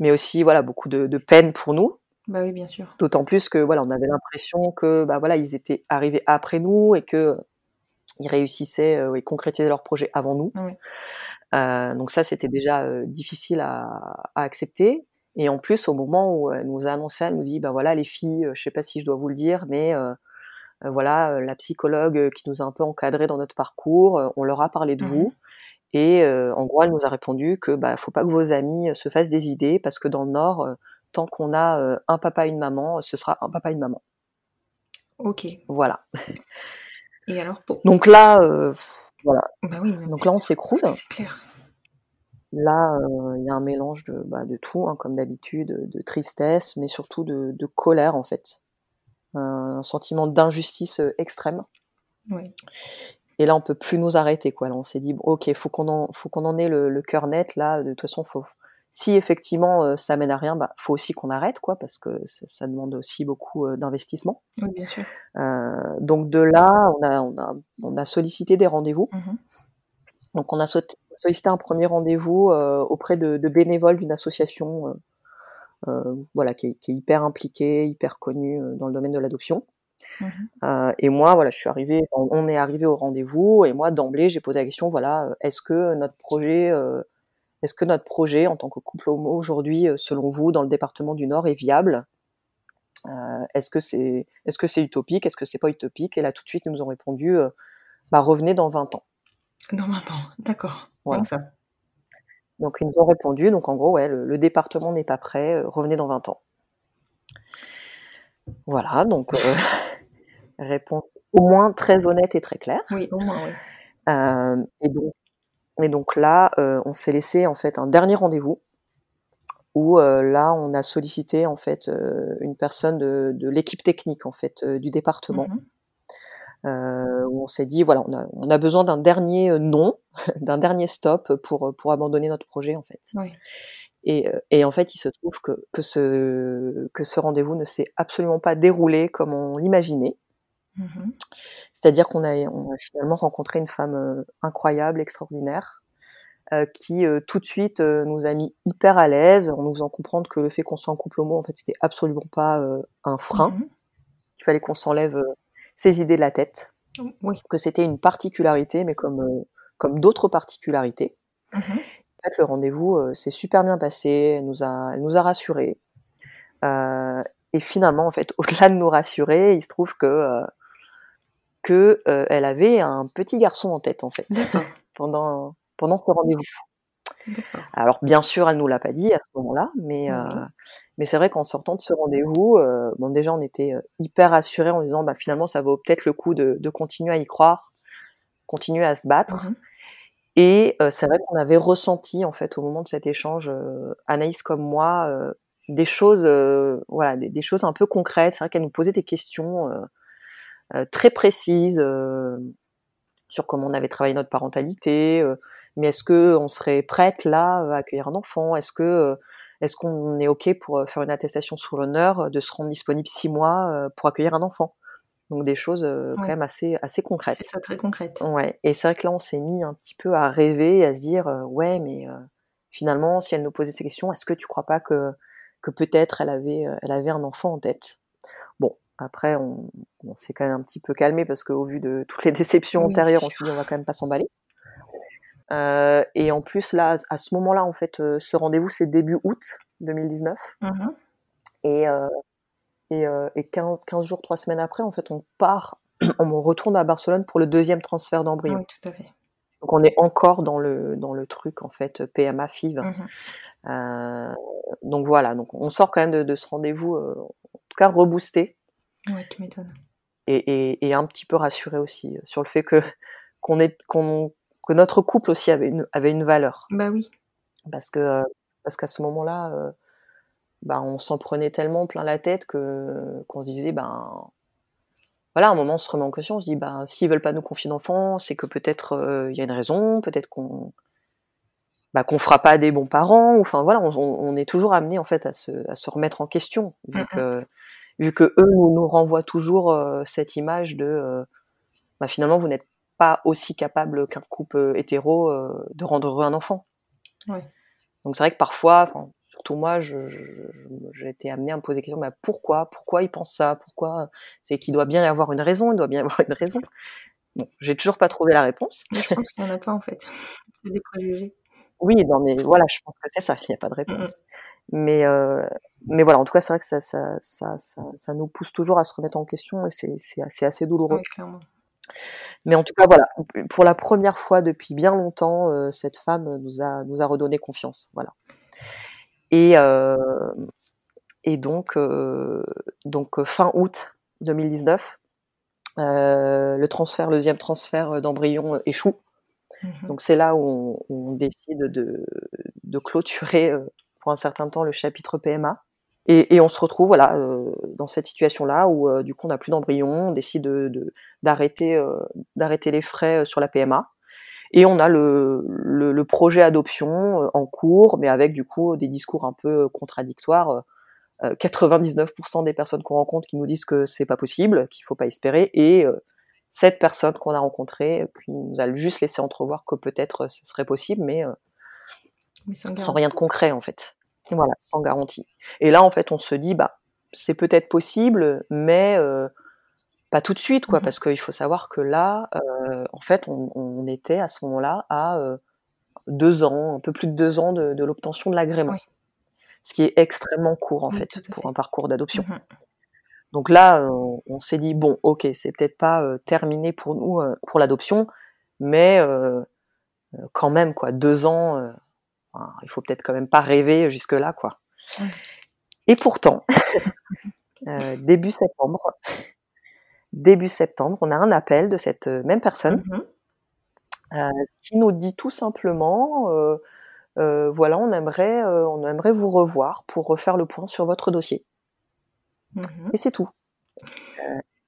mais aussi voilà beaucoup de, de peine pour nous. Bah oui, bien sûr. D'autant plus que voilà, on avait l'impression que bah voilà, ils étaient arrivés après nous et que ils réussissaient euh, et concrétisaient leur projet avant nous. Oui. Euh, donc ça, c'était déjà euh, difficile à, à accepter. Et en plus, au moment où elle nous a annoncé, elle nous dit, bah voilà, les filles, je sais pas si je dois vous le dire, mais voilà, la psychologue qui nous a un peu encadré dans notre parcours, on leur a parlé de vous. Mmh et en gros, elle nous a répondu que bah faut pas que vos amis se fassent des idées parce que dans le Nord, tant qu'on a un papa et une maman, ce sera un papa et une maman. Ok. Voilà. Et alors pour... Donc là, voilà. Bah oui, Donc là, on s'écroule. C'est clair. Là, il y a un mélange de, bah, de tout, hein, comme d'habitude, de tristesse, mais surtout de, de colère en fait, un sentiment d'injustice extrême. Oui. Et là, on peut plus nous arrêter, quoi. Là, on s'est dit, bon, ok, faut qu'on en, faut qu'on en ait le, le cœur net. Là, de toute façon, faut, si effectivement euh, ça mène à rien, bah, faut aussi qu'on arrête, quoi, parce que ça, ça demande aussi beaucoup euh, d'investissement. Oui, bien sûr. Euh, donc de là, on a, on a, on a sollicité des rendez-vous. Mhm. Donc on a sollicité un premier rendez-vous euh, auprès de, de bénévoles d'une association, euh, voilà, qui est, qui est, hyper impliquée, hyper connue dans le domaine de l'adoption. Mhm. Euh, et moi, voilà, je suis arrivée, on est arrivé au rendez-vous, et moi d'emblée, j'ai posé la question, voilà, est-ce que notre projet, euh, est-ce que notre projet en tant que couple homo aujourd'hui, selon vous, dans le département du Nord, est viable? Euh, Est-ce que c'est, est-ce que c'est utopique? Est-ce que c'est pas utopique? Et là, tout de suite, ils nous ont répondu, bah revenez dans 20 ans. Dans 20 ans, d'accord. Voilà. ça. Donc ils nous ont répondu, donc en gros, ouais, le, le département n'est pas prêt, revenez dans 20 ans. Voilà, donc réponse au moins très honnête et très claire. Oui, au moins, oui. Euh, et, donc, et donc là, euh, on s'est laissé en fait un dernier rendez-vous où euh, là, on a sollicité en fait une personne de, de l'équipe technique en fait du département. Mhm. Euh, où on s'est dit voilà on a, on a besoin d'un dernier non d'un dernier stop pour pour abandonner notre projet en fait Oui. et, et en fait il se trouve que que ce que ce rendez-vous ne s'est absolument pas déroulé comme on l'imaginait Mhm. C'est-à-dire qu'on a, on a finalement rencontré une femme euh, incroyable, extraordinaire, euh, qui euh, tout de suite euh, nous a mis hyper à l'aise, en nous faisant comprendre que le fait qu'on soit en couple homo, en fait, c'était absolument pas euh, un frein. Mhm. Il fallait qu'on s'enlève euh, ces idées de la tête, Oui. que c'était une particularité, mais comme comme d'autres particularités. Mhm. En fait, le rendez-vous euh, s'est super bien passé, elle nous a, elle nous a rassurés. Euh, et finalement, en fait, au-delà de nous rassurer, il se trouve que euh, que euh, elle avait un petit garçon en tête, en fait, pendant pendant ce rendez-vous. Alors bien sûr, elle nous l'a pas dit à ce moment-là, mais euh, mais c'est vrai qu'en sortant de ce rendez-vous, euh, bon déjà on était hyper rassurés en disant bah finalement ça vaut peut-être le coup de, de continuer à y croire, continuer à se battre. Mhm. Et euh, c'est vrai qu'on avait ressenti en fait au moment de cet échange, euh, Anaïs comme moi, euh, des choses, euh, voilà, des, des choses un peu concrètes. C'est vrai qu'elle nous posait des questions euh, euh, très précises euh, sur comment on avait travaillé notre parentalité. Mais est-ce que on serait prête là à accueillir un enfant? Est-ce que euh, est-ce qu'on est ok pour euh, faire une attestation sous l'honneur, euh, de se rendre disponible six mois pour accueillir un enfant? Donc des choses euh, quand même assez assez concrètes. C'est ça, très concrète. Ouais, et c'est vrai que là, on s'est mis un petit peu à rêver, à se dire, euh, ouais, mais euh, finalement, si elle nous posait ces questions, est-ce que tu crois pas que que peut-être elle avait elle avait un enfant en tête? Bon, après, on, on s'est quand même un petit peu calmé parce qu'au vu de toutes les déceptions Oui, antérieures, on s'est dit, on va quand même pas s'emballer. Euh, et en plus, là, à ce moment-là, en fait, euh, ce rendez-vous, c'est début août 2019. Mhm. Et, euh, et, et 15, 15 jours, 3 semaines après, en fait, on part, on retourne à Barcelone pour le deuxième transfert d'embryon. Oui, tout à fait. Donc on est encore dans le dans le truc en fait PMA FIV. Mhm. Euh, donc voilà, donc on sort quand même de, de ce rendez-vous en tout cas reboosté Ouais, tu m'étonnes. et, et, et un petit peu rassuré aussi sur le fait que qu'on est qu'on que notre couple aussi avait une avait une valeur Bah oui. parce que euh, parce qu'à ce moment-là euh, bah on s'en prenait tellement plein la tête que qu'on se disait ben voilà, à un moment, on se remet en question, on se dit, bah, s'ils veulent pas nous confier d'enfants, c'est que peut-être il y a une raison, peut-être qu'on bah, qu'on fera pas des bons parents. Enfin voilà, on, on est toujours amené en fait à se, à se remettre en question, vu que vu que eux nous, nous renvoient toujours euh, cette image de, euh, bah, finalement, vous n'êtes pas aussi capable qu'un couple hétéro euh, de rendre heureux un enfant. Ouais. Donc c'est vrai que parfois, surtout moi, j'ai été amenée à me poser des questions, bah, pourquoi, pourquoi ils pensent ça, pourquoi, c'est qu'il doit bien y avoir une raison, il doit bien y avoir une raison. Bon, j'ai toujours pas trouvé la réponse. Mais je pense qu'il n'y en a pas en fait. C'est des préjugés. Oui, non, mais voilà, je pense que c'est ça, il n'y a pas de réponse. Mais, euh, mais voilà, en tout cas, c'est vrai que ça, ça, ça, ça, ça nous pousse toujours à se remettre en question et c'est, assez douloureux. Oui, clairement. Mais en tout cas, voilà, pour la première fois depuis bien longtemps, euh, cette femme nous a, nous a redonné confiance. Voilà. Et, euh, et donc, euh, donc, fin août 2019, euh, le transfert, le deuxième transfert d'embryon échoue. Mhm. Donc c'est là où on, on décide de, de clôturer pour un certain temps le chapitre PMA. Et, et on se retrouve voilà euh, dans cette situation-là où euh, du coup on n'a plus d'embryon, on décide de- de- d'arrêter euh, d'arrêter les frais euh, sur la PMA. Et on a le, le, le projet adoption euh, en cours, mais avec du coup des discours un peu contradictoires. Euh, 99% des personnes qu'on rencontre qui nous disent que c'est pas possible, qu'il faut pas espérer, et euh, cette personne qu'on a rencontrée qui nous a juste laissé entrevoir que peut-être ce serait possible, mais euh, Mais sans rien de concret en fait. Voilà, sans garantie. Et là, en fait, on se dit, bah, c'est peut-être possible, mais euh, pas tout de suite, quoi, Mhm. parce qu'il faut savoir que là, euh, en fait, on, on était à ce moment-là à euh, deux ans, un peu plus de deux ans de, de l'obtention de l'agrément, Oui. ce qui est extrêmement court en Oui, fait pour fait. un parcours d'adoption. Mhm. Donc là, on, on s'est dit bon, ok, c'est peut-être pas terminé pour nous pour l'adoption, mais quand même quoi, deux ans, enfin, il faut peut-être quand même pas rêver jusque là quoi. Et pourtant, euh, début septembre, début septembre, on a un appel de cette euh, même personne Mhm. euh, qui nous dit tout simplement, euh, voilà, on aimerait, on aimerait vous revoir pour refaire le point sur votre dossier. Mhm. Et c'est tout.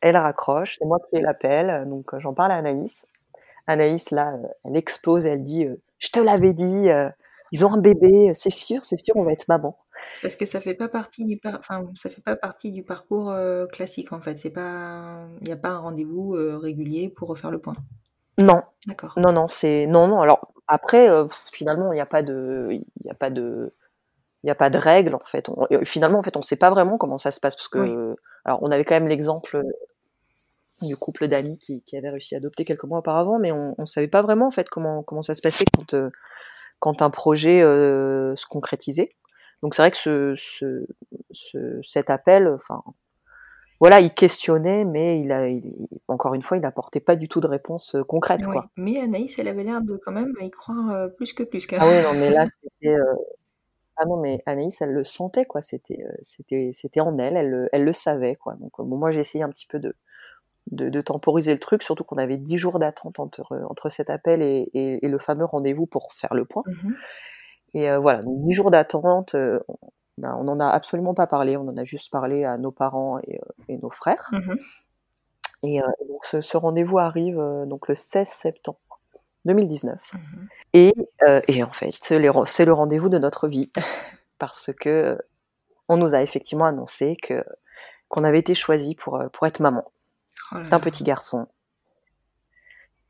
Elle raccroche, c'est moi qui ai l'appel, donc j'en parle à Anaïs. Anaïs, là, elle explose, elle dit Je te l'avais dit, ils ont un bébé, c'est sûr, c'est sûr, on va être maman. Parce que ça fait pas partie du par... enfin, ça fait pas partie du parcours euh, classique en fait. C'est pas, il n'y a pas un rendez-vous euh, régulier pour refaire le point. Non, D'accord. non, non, c'est. Non, non, alors après, euh, finalement, il n'y a pas de. Il a pas de. Il a pas de règles en fait. On- finalement, en fait, on ne sait pas vraiment comment ça se passe parce que, Oui. alors, on avait quand même l'exemple du couple d'amis qui, qui avait réussi à adopter quelques mois auparavant, mais on ne savait pas vraiment en fait comment comment ça se passait quand euh, quand un projet euh, se concrétisait. Donc c'est vrai que ce, ce, ce- cet appel, enfin voilà, il questionnait, mais il a il- encore une fois, il apportait pas du tout de réponse euh, concrète quoi. Mais Anaïs, elle avait l'air de quand même y croire euh, plus que plus. Ah oui, non, mais là, c'était. euh, Ah non, mais Anaïs, elle le sentait, quoi. C'était, euh, c'était, c'était en elle, elle, le- elle le savait, quoi. Donc, bon, moi, j'ai essayé un petit peu de, de, de temporiser le truc, surtout qu'on avait dix jours d'attente entre, entre cet appel et, et, et le fameux rendez-vous pour faire le point. Mhm. Et euh, voilà, donc dix jours d'attente, euh, on n'en a absolument pas parlé, on en a juste parlé à nos parents et, euh, et nos frères. Mhm. Et donc, ce, ce rendez-vous arrive donc le 16 septembre 2019. Mhm. Et, et en fait, c'est le rendez-vous de notre vie. Parce que on nous a effectivement annoncé que qu'on avait été choisi pour, pour être maman Oh d'un là. petit garçon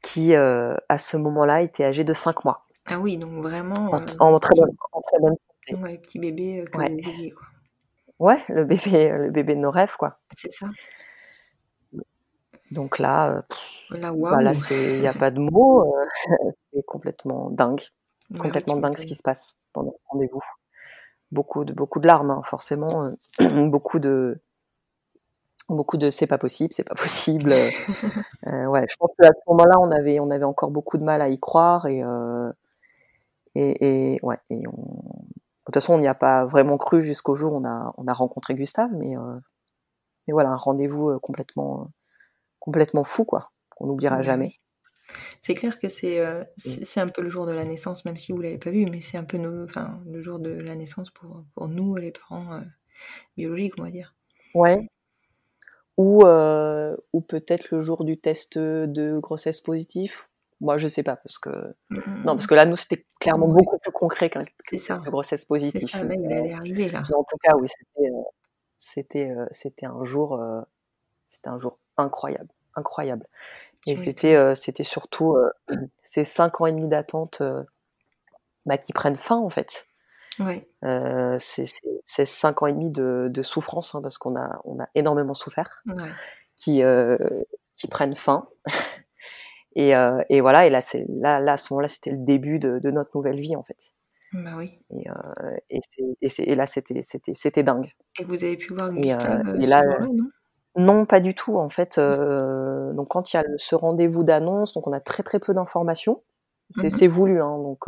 qui, euh, à ce moment-là, était âgé de 5 mois, Ah oui, donc vraiment. en, euh, en très, bonne, en très bonne santé. ouais, petit bébé euh, que Ouais. vous vouliez, quoi. Ouais, le bébé, le bébé de nos rêves, quoi. C'est ça. Donc là, euh, Là, bah là, c'est, il n'y a pas de mots, euh, c'est complètement dingue. Ouais, complètement dingue ce qui se passe pendant ce rendez-vous. Beaucoup de, beaucoup de larmes, hein, forcément. euh, beaucoup de, beaucoup de c'est pas possible, c'est pas possible. euh, euh, ouais, je pense qu'à ce moment-là, on avait, on avait encore beaucoup de mal à y croire et, euh, et, et ouais, et on, de toute façon, on n'y a pas vraiment cru jusqu'au jour où on a, on a rencontré Gustave, mais, euh, mais voilà, un rendez-vous complètement, complètement fou, quoi, qu'on n'oubliera jamais. C'est clair que c'est euh, c'est un peu le jour de la naissance, même si vous l'avez pas vu, mais c'est un peu nos, enfin, le jour de la naissance pour, pour nous, les parents euh, biologiques, on va dire. Ouais. Ou, euh, ou peut-être le jour du test de grossesse positif. Moi, je sais pas, parce que. Non, parce que là, nous, c'était clairement beaucoup plus concret qu'un de grossesse C'est positive. ça, là, il allait arriver, là. mais en tout cas, oui, c'était, euh, c'était, euh, c'était un jour, euh, c'était un jour incroyable, incroyable. Et c'était, euh, c'était surtout euh, ces cinq ans et demi d'attente euh, bah, qui prennent fin, en fait. Ouais. Euh, c'est, cinq ans et demi de, de souffrance, hein, parce qu'on a, on a énormément souffert. Ouais. qui, euh, qui prennent fin. et, euh, et voilà, et là, là, là, à ce moment-là, c'était le début de, de notre nouvelle vie, en fait. Bah oui. Et, euh, et, et, et, là, c'était, dingue. Et vous avez pu voir Gustave et, là, non? non, pas du tout. En fait, donc quand il y a ce rendez-vous d'annonce, donc on a très très peu d'informations. C'est, mmh voulu, hein, donc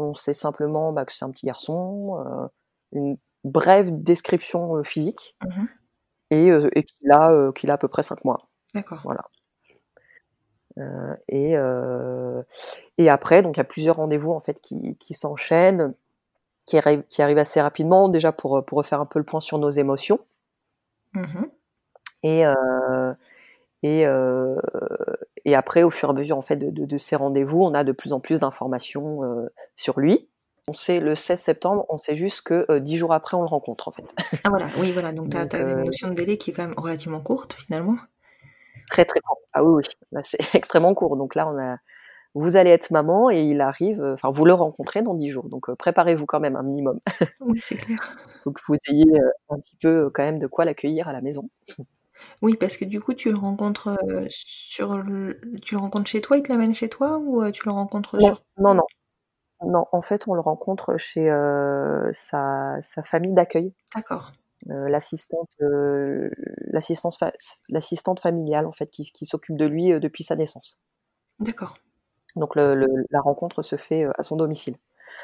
on sait simplement bah, que c'est un petit garçon, euh, une brève description physique, mmh et, et qu'il a à peu près 5 mois. D'accord. Voilà. et et après, donc il y a plusieurs rendez-vous en fait qui, qui s'enchaînent, qui, arrivent, qui arrivent assez rapidement, déjà pour pour refaire un peu le point sur nos émotions. Mmh et euh, et, euh, et après, au fur et à mesure en fait de, de, de ces rendez-vous, on a de plus en plus d'informations euh, sur lui. On sait le 16 septembre, on sait juste que dix jours après, on le rencontre en fait. Ah voilà, oui voilà, donc tu as, une notion de délai qui est quand même relativement courte finalement. Très très court. Ah oui oui, c'est extrêmement court. Donc là, on a, vous allez être maman et il arrive, enfin vous le rencontrez dans dix jours. Donc préparez-vous quand même un minimum. Oui c'est clair. Faut que vous ayez un petit peu quand même de quoi l'accueillir à la maison. Oui, parce que du coup, tu le rencontres, euh, sur le tu le rencontres chez toi, il te l'amène chez toi ou euh, tu le rencontres non, sur Non, non. Non, en fait, on le rencontre chez euh, sa, sa, famille d'accueil. D'accord. L'assistante, euh, l'assistante, fa l'assistante familiale en fait, qui, qui s'occupe de lui depuis sa naissance. D'accord. Donc le, le, la rencontre se fait à son domicile.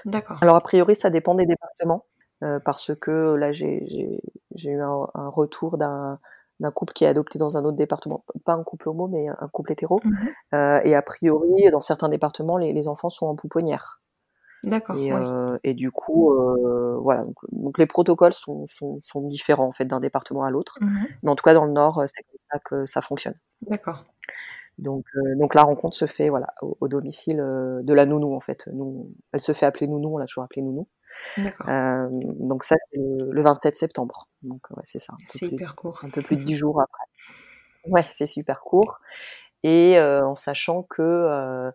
D'accord. Alors a priori, ça dépend des départements, parce que là, j'ai eu un, un retour d'un d'un couple qui est adopté dans un autre département, pas un couple homo, mais un couple hétéro. Mmh euh, et a priori, dans certains départements, les, les enfants sont en pouponnière. D'accord. Et, oui. euh, et, du coup, euh, voilà. Donc, donc, les protocoles sont, sont, sont, différents en fait d'un département à l'autre. Mmh mais en tout cas, dans le Nord, c'est comme ça que ça fonctionne. D'accord. Donc, donc la rencontre se fait voilà au, au domicile de la nounou en fait. Nous, elle se fait appeler nounou, on l'a toujours appelée nounou. Euh, donc ça, c'est le, le, 27 septembre. Donc ouais, c'est ça. C'est hyper court. Un peu plus de 10 jours après. Ouais, c'est super court. Et euh, en sachant que euh,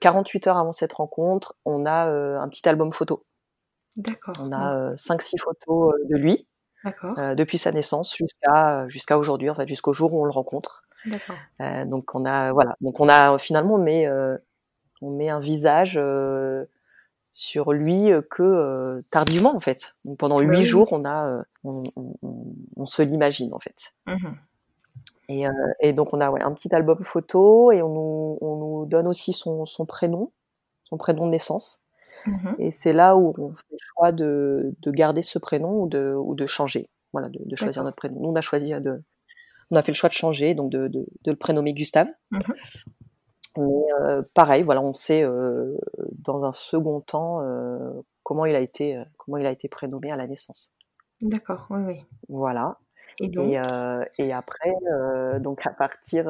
48 heures avant cette rencontre, on a euh, un petit album photo. D'accord. On a 5-6 photos de lui. depuis sa naissance jusqu'à jusqu'à aujourd'hui, en fait, jusqu'au jour où on le rencontre. D'accord. donc on a voilà, donc on a finalement met on met un visage sur lui que euh, tardivement en fait. Donc, pendant huit oui. jours, on a, euh, on, on, on, se l'imagine en fait. Mmh. Et, euh, et, donc on a ouais, un petit album photo et on nous, on nous donne aussi son, son, prénom, son prénom de naissance. Mmh. Et c'est là où on fait le choix de, de garder ce prénom ou de, ou de changer, voilà, de, de choisir notre prénom. Nous on a choisi de, on a fait le choix de changer, donc de, de, de le prénommer Gustave. Mmh. Mais euh, pareil, voilà, on sait euh, dans un second temps euh, comment il a été comment il a été prénommé à la naissance. D'accord, oui, oui. Voilà. Et donc? et, euh, et après, donc à partir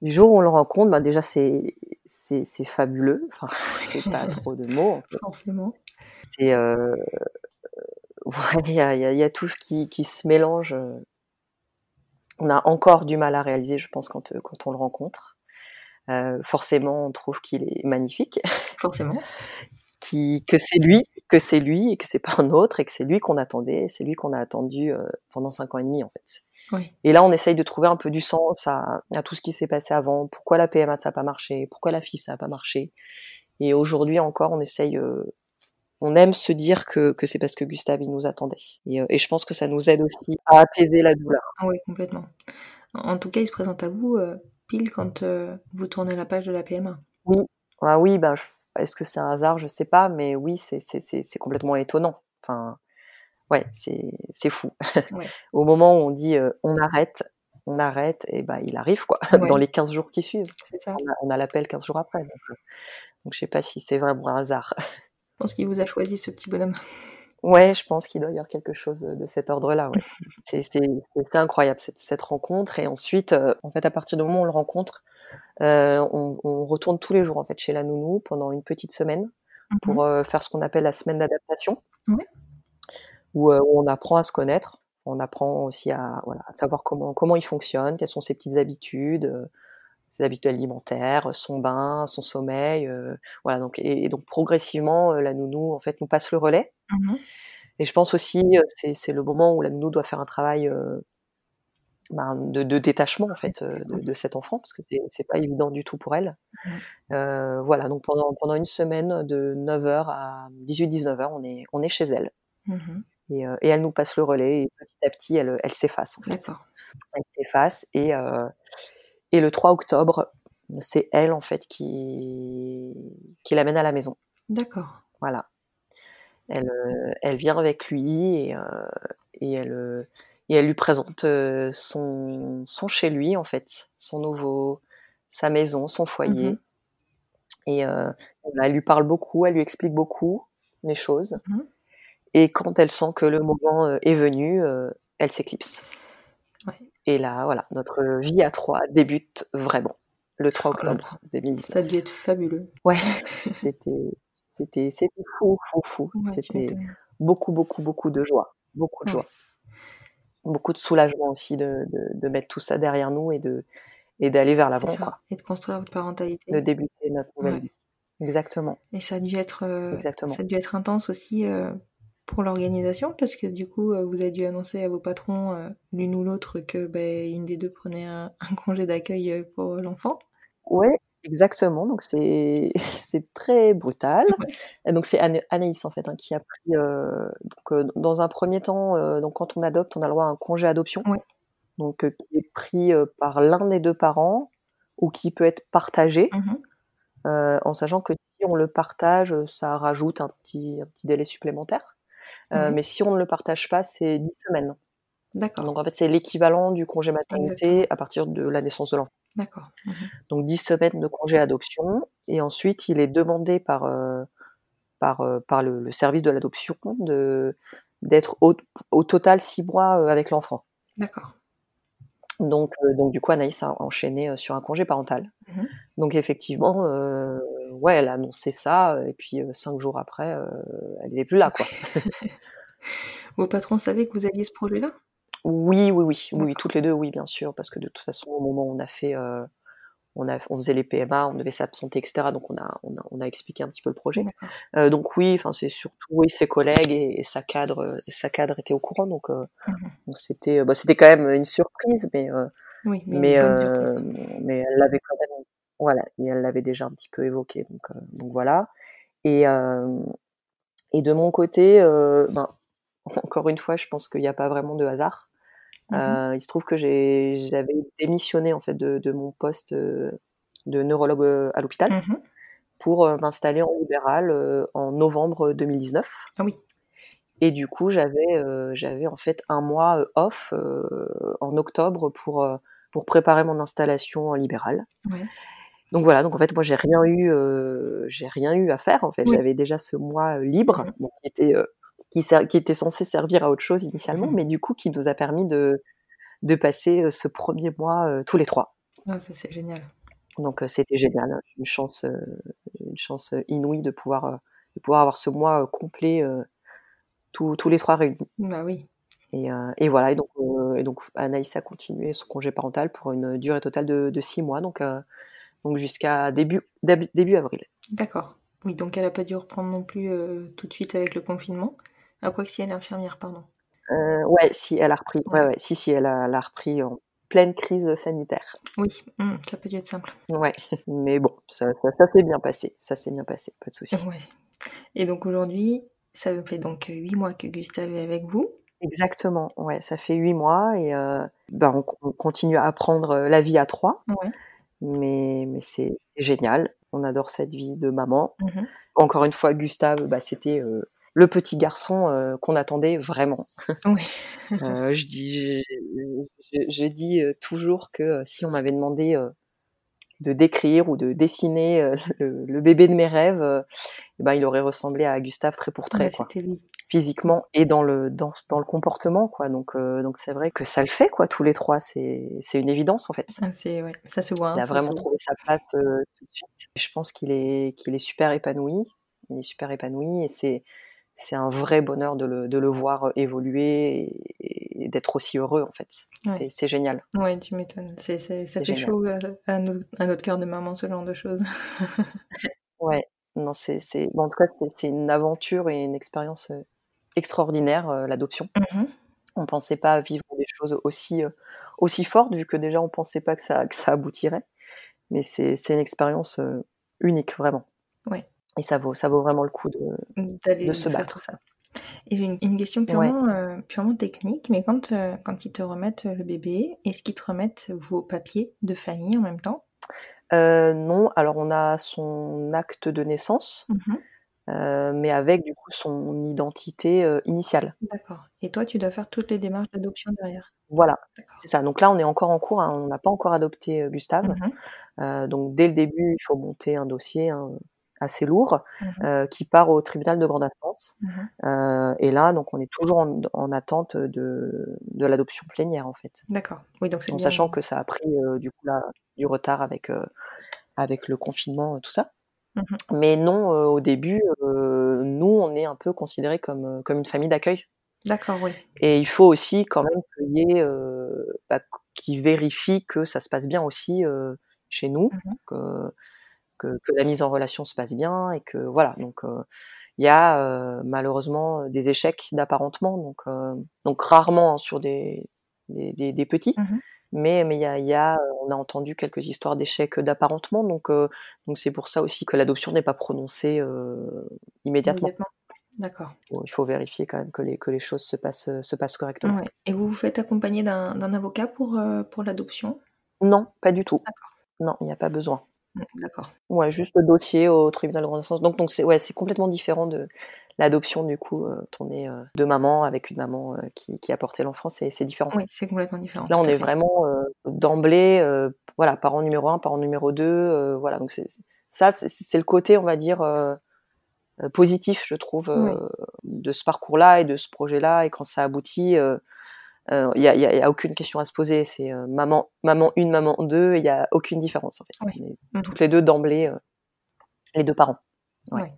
du jour où on le rencontre, bah déjà c'est c'est c'est fabuleux. Enfin, j'ai pas trop de mots. En fait. Forcément. C'est ouais, il y a tout qui qui se mélange. On a encore du mal à réaliser, je pense, quand quand on le rencontre. Euh, forcément, on trouve qu'il est magnifique. Forcément. qui, que c'est lui, que c'est lui, et que c'est pas un autre, et que c'est lui qu'on attendait, c'est lui qu'on a attendu euh, pendant cinq ans et demi en fait. Oui. Et là, on essaye de trouver un peu du sens à, à tout ce qui s'est passé avant. Pourquoi la PMA ça a pas marché Pourquoi la FIF ça a pas marché Et aujourd'hui encore, on essaye. Euh, on aime se dire que, que c'est parce que Gustave il nous attendait. Et, et, je pense que ça nous aide aussi à apaiser la douleur. Oui, complètement. En tout cas, il se présente à vous pile quand euh, vous tournez la page de la PMA. Oui, ah oui, ben, est-ce que c'est un hasard? Je sais pas, mais oui, c'est complètement étonnant. Enfin, ouais, c'est fou. Ouais. Au moment où on dit euh, on arrête, on arrête, et ben il arrive quoi, Ouais. dans les 15 jours qui suivent. Ça. On a, l'appel 15 jours après. Donc, euh, donc je sais pas si c'est vraiment un hasard. Je pense qu'il vous a choisi ce petit bonhomme. Ouais, je pense qu'il doit y avoir quelque chose de cet ordre-là. Ouais. c'est incroyable cette, cette, rencontre. Et ensuite, euh, en fait, à partir du moment où on le rencontre, euh, on, on, retourne tous les jours en fait chez la nounou pendant une petite semaine -hmm. pour euh, faire ce qu'on appelle la semaine d'adaptation, où, où, on apprend à se connaître. On apprend aussi à, voilà, à savoir comment comment il fonctionne, quelles sont ses petites habitudes ses habitudes alimentaires, son bain, son sommeil, euh, voilà donc et, et, donc progressivement la nounou en fait nous passe le relais. Mmh. Et je pense aussi c'est c'est le moment où la nounou doit faire un travail euh, ben, de, de, détachement en fait de, de, cet enfant parce que c'est pas évident du tout pour elle. Euh, voilà, donc pendant, pendant une semaine de 9h à 18-19h, on est, on est chez elle. Mmh et, et, elle nous passe le relais et petit à petit, elle, elle s'efface. En fait. Elle s'efface et, euh, et le 3 octobre, c'est elle en fait qui, qui l'amène à la maison. D'accord. Voilà. Elle, euh, elle vient avec lui et, euh, et, elle, et elle lui présente son, son chez lui en fait, son nouveau, sa maison, son foyer. Mmh et elle lui parle beaucoup, elle lui explique beaucoup les choses. Mmh et quand elle sent que le moment est venu, elle s'éclipse. Et là, voilà, notre vie à trois débute vraiment le 3 octobre 2017. Ça a dû être fabuleux. Ouais, c'était, c'était, c'était fou, fou, fou. c'était beaucoup, beaucoup, beaucoup de joie, beaucoup de joie, beaucoup de soulagement aussi de, de, de, mettre tout ça derrière nous et de et d'aller vers l'avant. Et de construire votre parentalité. De débuter notre nouvelle vie. Exactement. Et ça a dû être, euh, Exactement. ça a dû être intense aussi euh, pour l'organisation parce que du coup, euh, vous avez dû annoncer à vos patrons, euh, l'une ou l'autre, que ben, une des deux prenait un, congé d'accueil euh, pour l'enfant. Ouais, exactement. Donc c'est très brutal. Donc c'est Anaïs en fait hein, qui a pris. donc dans un premier temps, donc quand on adopte, on a le droit à un congé adoption. Donc qui est pris par l'un des deux parents ou qui peut être partagé. Mmh en sachant que si on le partage, ça rajoute un petit, un petit délai supplémentaire. Euh, mais si on ne le partage pas, c'est 10 semaines. D'accord. Donc en fait, c'est l'équivalent du congé maternité à partir de la naissance de l'enfant. D'accord. Mhm. Donc 10 semaines de congé adoption. Et ensuite, il est demandé par, euh, par, euh, par le, service de l'adoption de, d'être au, au, total 6 mois avec l'enfant. D'accord. Donc, donc du coup, Anaïs a enchaîné sur un congé parental. Mhm. Donc effectivement, ouais, elle a annoncé ça, et puis cinq jours après, elle n'est plus là, quoi. Vos patrons savaient que vous aviez ce projet-là? Oui, oui, oui, oui, toutes les deux, oui, bien sûr, parce que de toute façon, au moment où on a fait, on, a, on faisait les PMA, on devait s'absenter, etc. Donc on a, on a, on a, expliqué un petit peu le projet. Euh, donc oui, enfin c'est surtout oui ses collègues et, sa cadre, et sa cadre était au courant, donc mmh donc c'était, bah, c'était quand même une surprise, mais oui, mais mais, mais elle l'avait quand même voilà, et elle l'avait déjà un petit peu évoqué, donc, euh, donc voilà. Et, euh, et de mon côté, euh, ben, encore une fois, je pense qu'il n'y a pas vraiment de hasard. Mmh il se trouve que j'avais démissionné en fait de, de mon poste de neurologue à l'hôpital mmh pour m'installer en libéral en novembre 2019. Ah oui. Et du coup, j'avais j'avais en fait un mois off en octobre pour pour préparer mon installation en libéral. Ouais. Donc voilà, donc en fait moi j'ai rien eu, euh, j'ai rien eu à faire en fait. J'avais déjà ce mois euh, libre mmh qui était euh, qui, qui, était censé servir à autre chose initialement, mmh mais du coup qui nous a permis de de passer ce premier mois tous les trois. Ah, ça c'est génial. Donc c'était génial, hein. une chance, une chance inouïe de pouvoir de pouvoir avoir ce mois complet tous, tous les trois réunis. Bah oui. Et, et, voilà, et donc, et donc Anaïs a continué son congé parental pour une durée totale de, de six mois. Donc donc jusqu'à début, début avril. D'accord. Oui, donc elle n'a pas dû reprendre non plus euh, tout de suite avec le confinement. À quoi que si elle est infirmière, pardon. Euh, ouais, si elle a repris. Ouais. ouais, si, si, elle a, elle a, repris en pleine crise sanitaire. Oui, hum, ça peut dû être simple. Ouais, mais bon, ça, ça, s'est bien passé. Ça s'est bien passé, pas de souci. Ouais. Et donc aujourd'hui, ça fait donc huit mois que Gustave est avec vous. Exactement, ouais, ça fait huit mois et euh, ben on, on, continue à apprendre la vie à trois. Ouais mais, mais c'est génial. On adore cette vie de maman. Mmh Encore une fois, Gustave, bah, c'était euh, le petit garçon euh, qu'on attendait vraiment. Oui. euh, je dis, je, je, je dis toujours que si on m'avait demandé de décrire ou de dessiner le, le, bébé de mes rêves, eh ben il aurait ressemblé à Gustave très pour trait, quoi. Lui. Physiquement et dans le dans, dans le comportement, quoi. Donc euh, donc c'est vrai que ça le fait, quoi. Tous les trois, c'est une évidence en fait. Ah, c'est ouais, ça se voit. Hein, il a vraiment trouvé sa place tout de suite. Je pense qu'il est qu'il est super épanoui. Il est super épanoui et c'est c'est un vrai bonheur de le, de le voir évoluer et, d'être aussi heureux en fait. Ouais. C'est génial. Ouais, tu m'étonnes. Ça fait chaud à, à, notre cœur de maman ce genre de choses. ouais, non, c'est bon, en tout cas c'est une aventure et une expérience extraordinaire l'adoption. Mmh on pensait pas vivre des chose aussi aussi forte vu que déjà on pensait pas que ça que ça aboutirait. Mais c'est une expérience unique vraiment. Ouais. Et ça vaut ça vaut vraiment le coup de d'aller se battre. tout ça. Et j'ai une, question purement, purement technique, mais quand, quand ils te remettent le bébé, est-ce qu'ils te remettent vos papiers de famille en même temps? Non, alors on a son acte de naissance. Mmh euh, mais avec du coup son identité euh, initiale. D'accord. Et toi, tu dois faire toutes les démarches d'adoption derrière. Voilà, c'est ça. Donc là, on est encore en cours. Hein. On n'a pas encore adopté euh, Gustave. Mmh donc dès le début, il faut monter un dossier hein, assez lourd mmh qui part au tribunal de grande instance. Mmh et là, donc on est toujours en, attente de, de l'adoption plénière en fait. D'accord. Oui, donc sachant que ça a pris du coup là, du retard avec avec le confinement, tout ça. Mmh Mais non, au début, nous, on est un peu considérés comme, comme une famille d'accueil. D'accord, oui. Et il faut aussi quand même qu'il y ait, bah, qui vérifie que ça se passe bien aussi chez nous, mmh que, que, que, la mise en relation se passe bien et que voilà. Donc il y a malheureusement des échecs d'apparentement, donc donc rarement hein, sur des des, des, des petits, mmh mais mais il y a, y a, on a entendu quelques histoires d'échecs d'apparentement, donc euh, donc c'est pour ça aussi que l'adoption n'est pas prononcée euh, immédiatement. D'accord. il faut vérifier quand même que les que les choses se passent se passent correctement. Ouais. Et vous vous faites accompagner d'un avocat pour euh, pour l'adoption? Non, pas du tout. D'accord. Non, il n'y a pas besoin. Mmh, d'accord. Ouais, juste le dossier au tribunal de grande instance. Donc donc c'est ouais, c'est complètement différent de l'adoption du coup euh, tournée euh, de maman avec une maman euh, qui, qui a porté l'enfant, c'est différent. Oui, c'est complètement différent. Là, on est vraiment d'emblée, voilà, parent numéro un, parent numéro deux, voilà. Donc c'est ça, c'est le côté, on va dire. positif, je trouve, de ce parcours-là et de ce projet-là. Et quand ça aboutit, il n'y a, aucune question à se poser. C'est maman, maman une, maman deux, il n'y a aucune différence en fait. Mmh toutes les deux d'emblée, les deux parents. Ouais.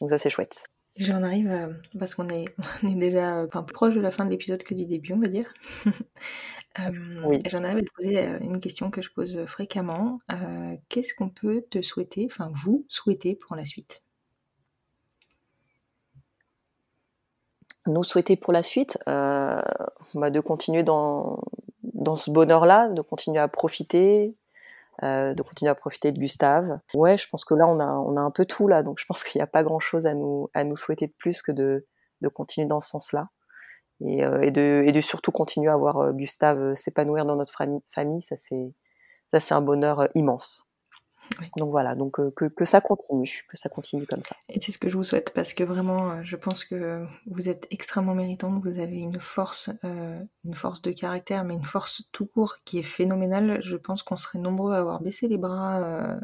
Donc ça c'est chouette. J'en arrive euh, parce qu'on est, on est déjà enfin, plus proche de la fin de l'épisode que du début, on va dire. euh, oui. J'en arrive à te poser euh, une question que je pose fréquemment. Euh, Qu'est-ce qu'on peut te souhaiter, enfin vous souhaiter pour la suite? Nous souhaiter pour la suite, bah de continuer dans, dans ce bonheur-là, de continuer à profiter, euh, de continuer à profiter de Gustave. Ouais, je pense que là on a on a un peu tout là, donc je pense qu'il n'y a pas grand chose à nous à nous souhaiter de plus que de de continuer dans ce sens-là et, euh, et de et de surtout continuer à voir euh, Gustave s'épanouir dans notre famille. Ça c'est ça c'est un bonheur immense. Donc voilà, donc euh, que, que, ça continue, que ça continue comme ça. Et c'est ce que je vous souhaite parce que vraiment, euh, je pense que vous êtes extrêmement méritante, vous avez une force, euh, une force de caractère, mais une force tout court qui est phénoménale. Je pense qu'on serait nombreux à avoir baissé les bras, euh,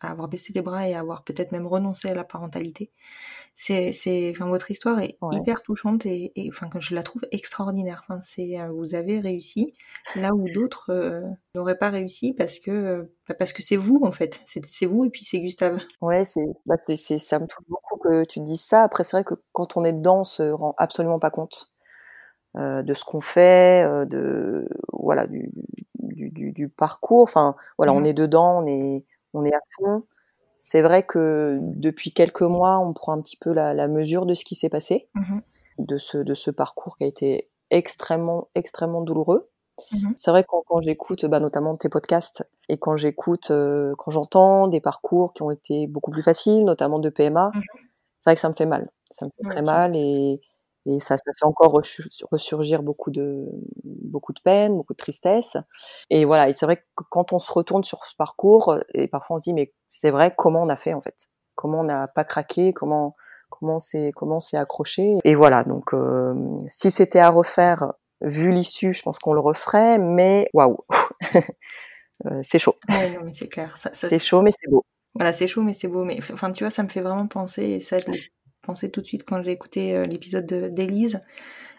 à avoir baissé les bras et à avoir peut-être même renoncé à la parentalité c'est, c'est, enfin, votre histoire est hyper touchante et, et, enfin, je la trouve extraordinaire. Enfin, c'est, euh, vous avez réussi là où d'autres euh, n'auraient pas réussi parce que, euh, bah, parce que c'est vous en fait. C'est, c'est vous et puis c'est Gustave. Ouais, c'est, bah, c'est, ça me touche beaucoup que tu dises ça. Après, c'est vrai que quand on est dedans, on se rend absolument pas compte de ce qu'on fait, de voilà, du, du, du, du parcours. Enfin, voilà, on mmh est dedans, on est, on est à fond. C'est vrai que depuis quelques mois, on prend un petit peu la, la mesure de ce qui s'est passé, mmh de, ce, de ce parcours qui a été extrêmement, extrêmement douloureux. Mmh c'est vrai que quand, quand j'écoute bah, notamment tes podcasts et quand j'écoute, euh, quand j'entends des parcours qui ont été beaucoup plus faciles, notamment de PMA, mmh c'est vrai que ça me fait mal. Ça me fait très mal et, et ça, ça fait encore ressurgir beaucoup de, beaucoup de peine, beaucoup de tristesse. Et voilà, et c'est vrai que quand on se retourne sur ce parcours, et parfois on se dit, mais c'est vrai, comment on a fait en fait? Comment on n'a pas craqué? Comment comment c'est comment c'est accroché? Et voilà, donc euh, si c'était à refaire, vu l'issue, je pense qu'on le referait, mais waouh, euh, c'est chaud. Ouais, non, mais c'est clair. Ça, ça c'est chaud, mais c'est beau. Voilà, c'est chaud, mais c'est beau. Mais enfin, tu vois, ça me fait vraiment penser, et ça, je l'ai pensé tout de suite quand j'ai écouté euh, l'épisode d'Élise,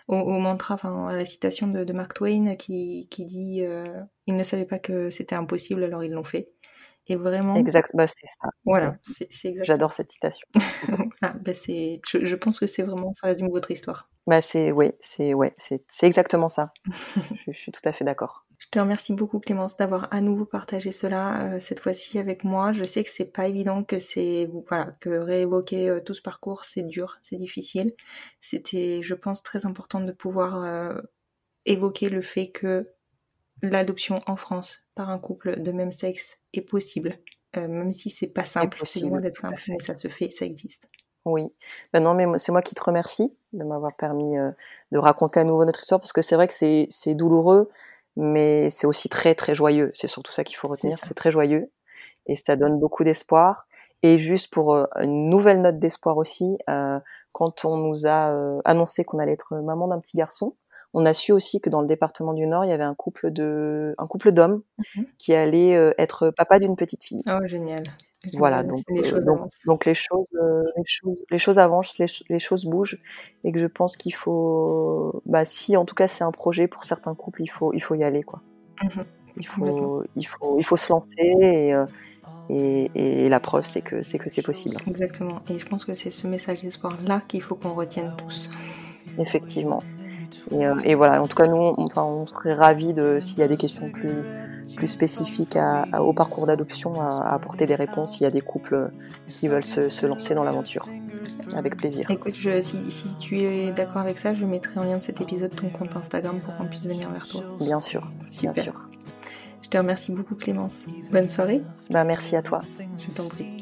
au, au, mantra, enfin, à la citation de, de Mark Twain qui, qui dit euh, Ils ne savaient pas que c'était impossible, alors ils l'ont fait. Et vraiment. Exact, bah, c'est ça. Voilà, c'est exact. J'adore cette citation. bah, je, je, pense que c'est vraiment, ça résume votre histoire. Bah, c'est, oui, c'est, ouais, c'est, exactement ça. je, je suis tout à fait d'accord. Je te remercie beaucoup Clémence d'avoir à nouveau partagé cela euh, cette fois-ci avec moi. Je sais que c'est pas évident, que c'est voilà, que réévoquer euh, tout ce parcours c'est dur, c'est difficile. C'était, je pense, très important de pouvoir euh, évoquer le fait que l'adoption en France par un couple de même sexe est possible, même si c'est pas simple, c'est loin d'être simple, mais ça se fait, ça existe. Oui, ben non, mais c'est moi qui te remercie de m'avoir permis de raconter à nouveau notre histoire parce que c'est vrai que c'est douloureux, mais c'est aussi très très joyeux. C'est surtout ça qu'il faut retenir, c'est très joyeux et ça donne beaucoup d'espoir. Et juste pour euh, une nouvelle note d'espoir aussi, euh, quand on nous a euh, annoncé qu'on allait être maman d'un petit garçon, on a su aussi que dans le département du Nord, il y avait un couple de, un couple d'hommes mhm. qui allait être papa d'une petite fille. Oh génial. Voilà, donc, les choses donc, donc, les choses, les choses, les choses avancent, les, choses bougent, et que je pense qu'il faut, bah si en tout cas c'est un projet pour certains couples, il faut, il faut y aller quoi. Mhm. Il faut, il faut, il faut se lancer et, et, la preuve, c'est que c'est que c'est possible. Exactement. Et je pense que c'est ce message d'espoir là qu'il faut qu'on retienne tous. Effectivement. Et, euh, voilà. En tout cas, nous, on, enfin, on serait ravis de s'il y a des questions plus plus spécifiques au parcours d'adoption, à, apporter des réponses. S'il y a des couples qui veulent se, lancer dans l'aventure, avec plaisir. Écoute, si, si, tu es d'accord avec ça, je mettrai en lien de cet épisode ton compte Instagram pour qu'on puisse venir vers toi. Bien sûr, bien sûr. Je te remercie beaucoup Clémence. Bonne soirée. Bah, merci à toi. Je t'en prie.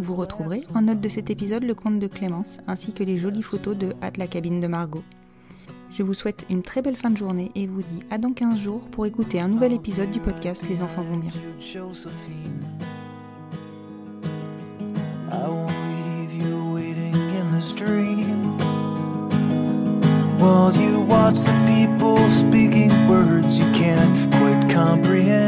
Vous retrouverez en note de cet épisode le compte de Clémence ainsi que les jolies photos de Hâte la cabine de Margot. Je vous souhaite une très belle fin de journée et vous dis à dans 15 jours pour écouter un nouvel épisode du podcast Les enfants vont bien. While you watch the people speaking words you can't quite comprehend.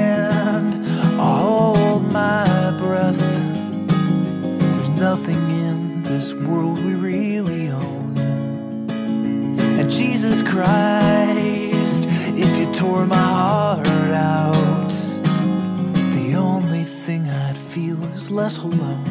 this world we really own. And Jesus Christ, if you tore my heart out the only thing I'd feel is less alone,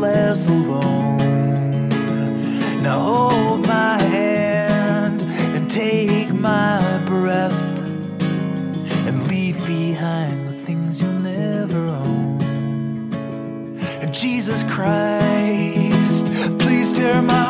less alone. Now hold my hand and take my breath and leave behind the things you'll never own. Jesus Christ, please tear my.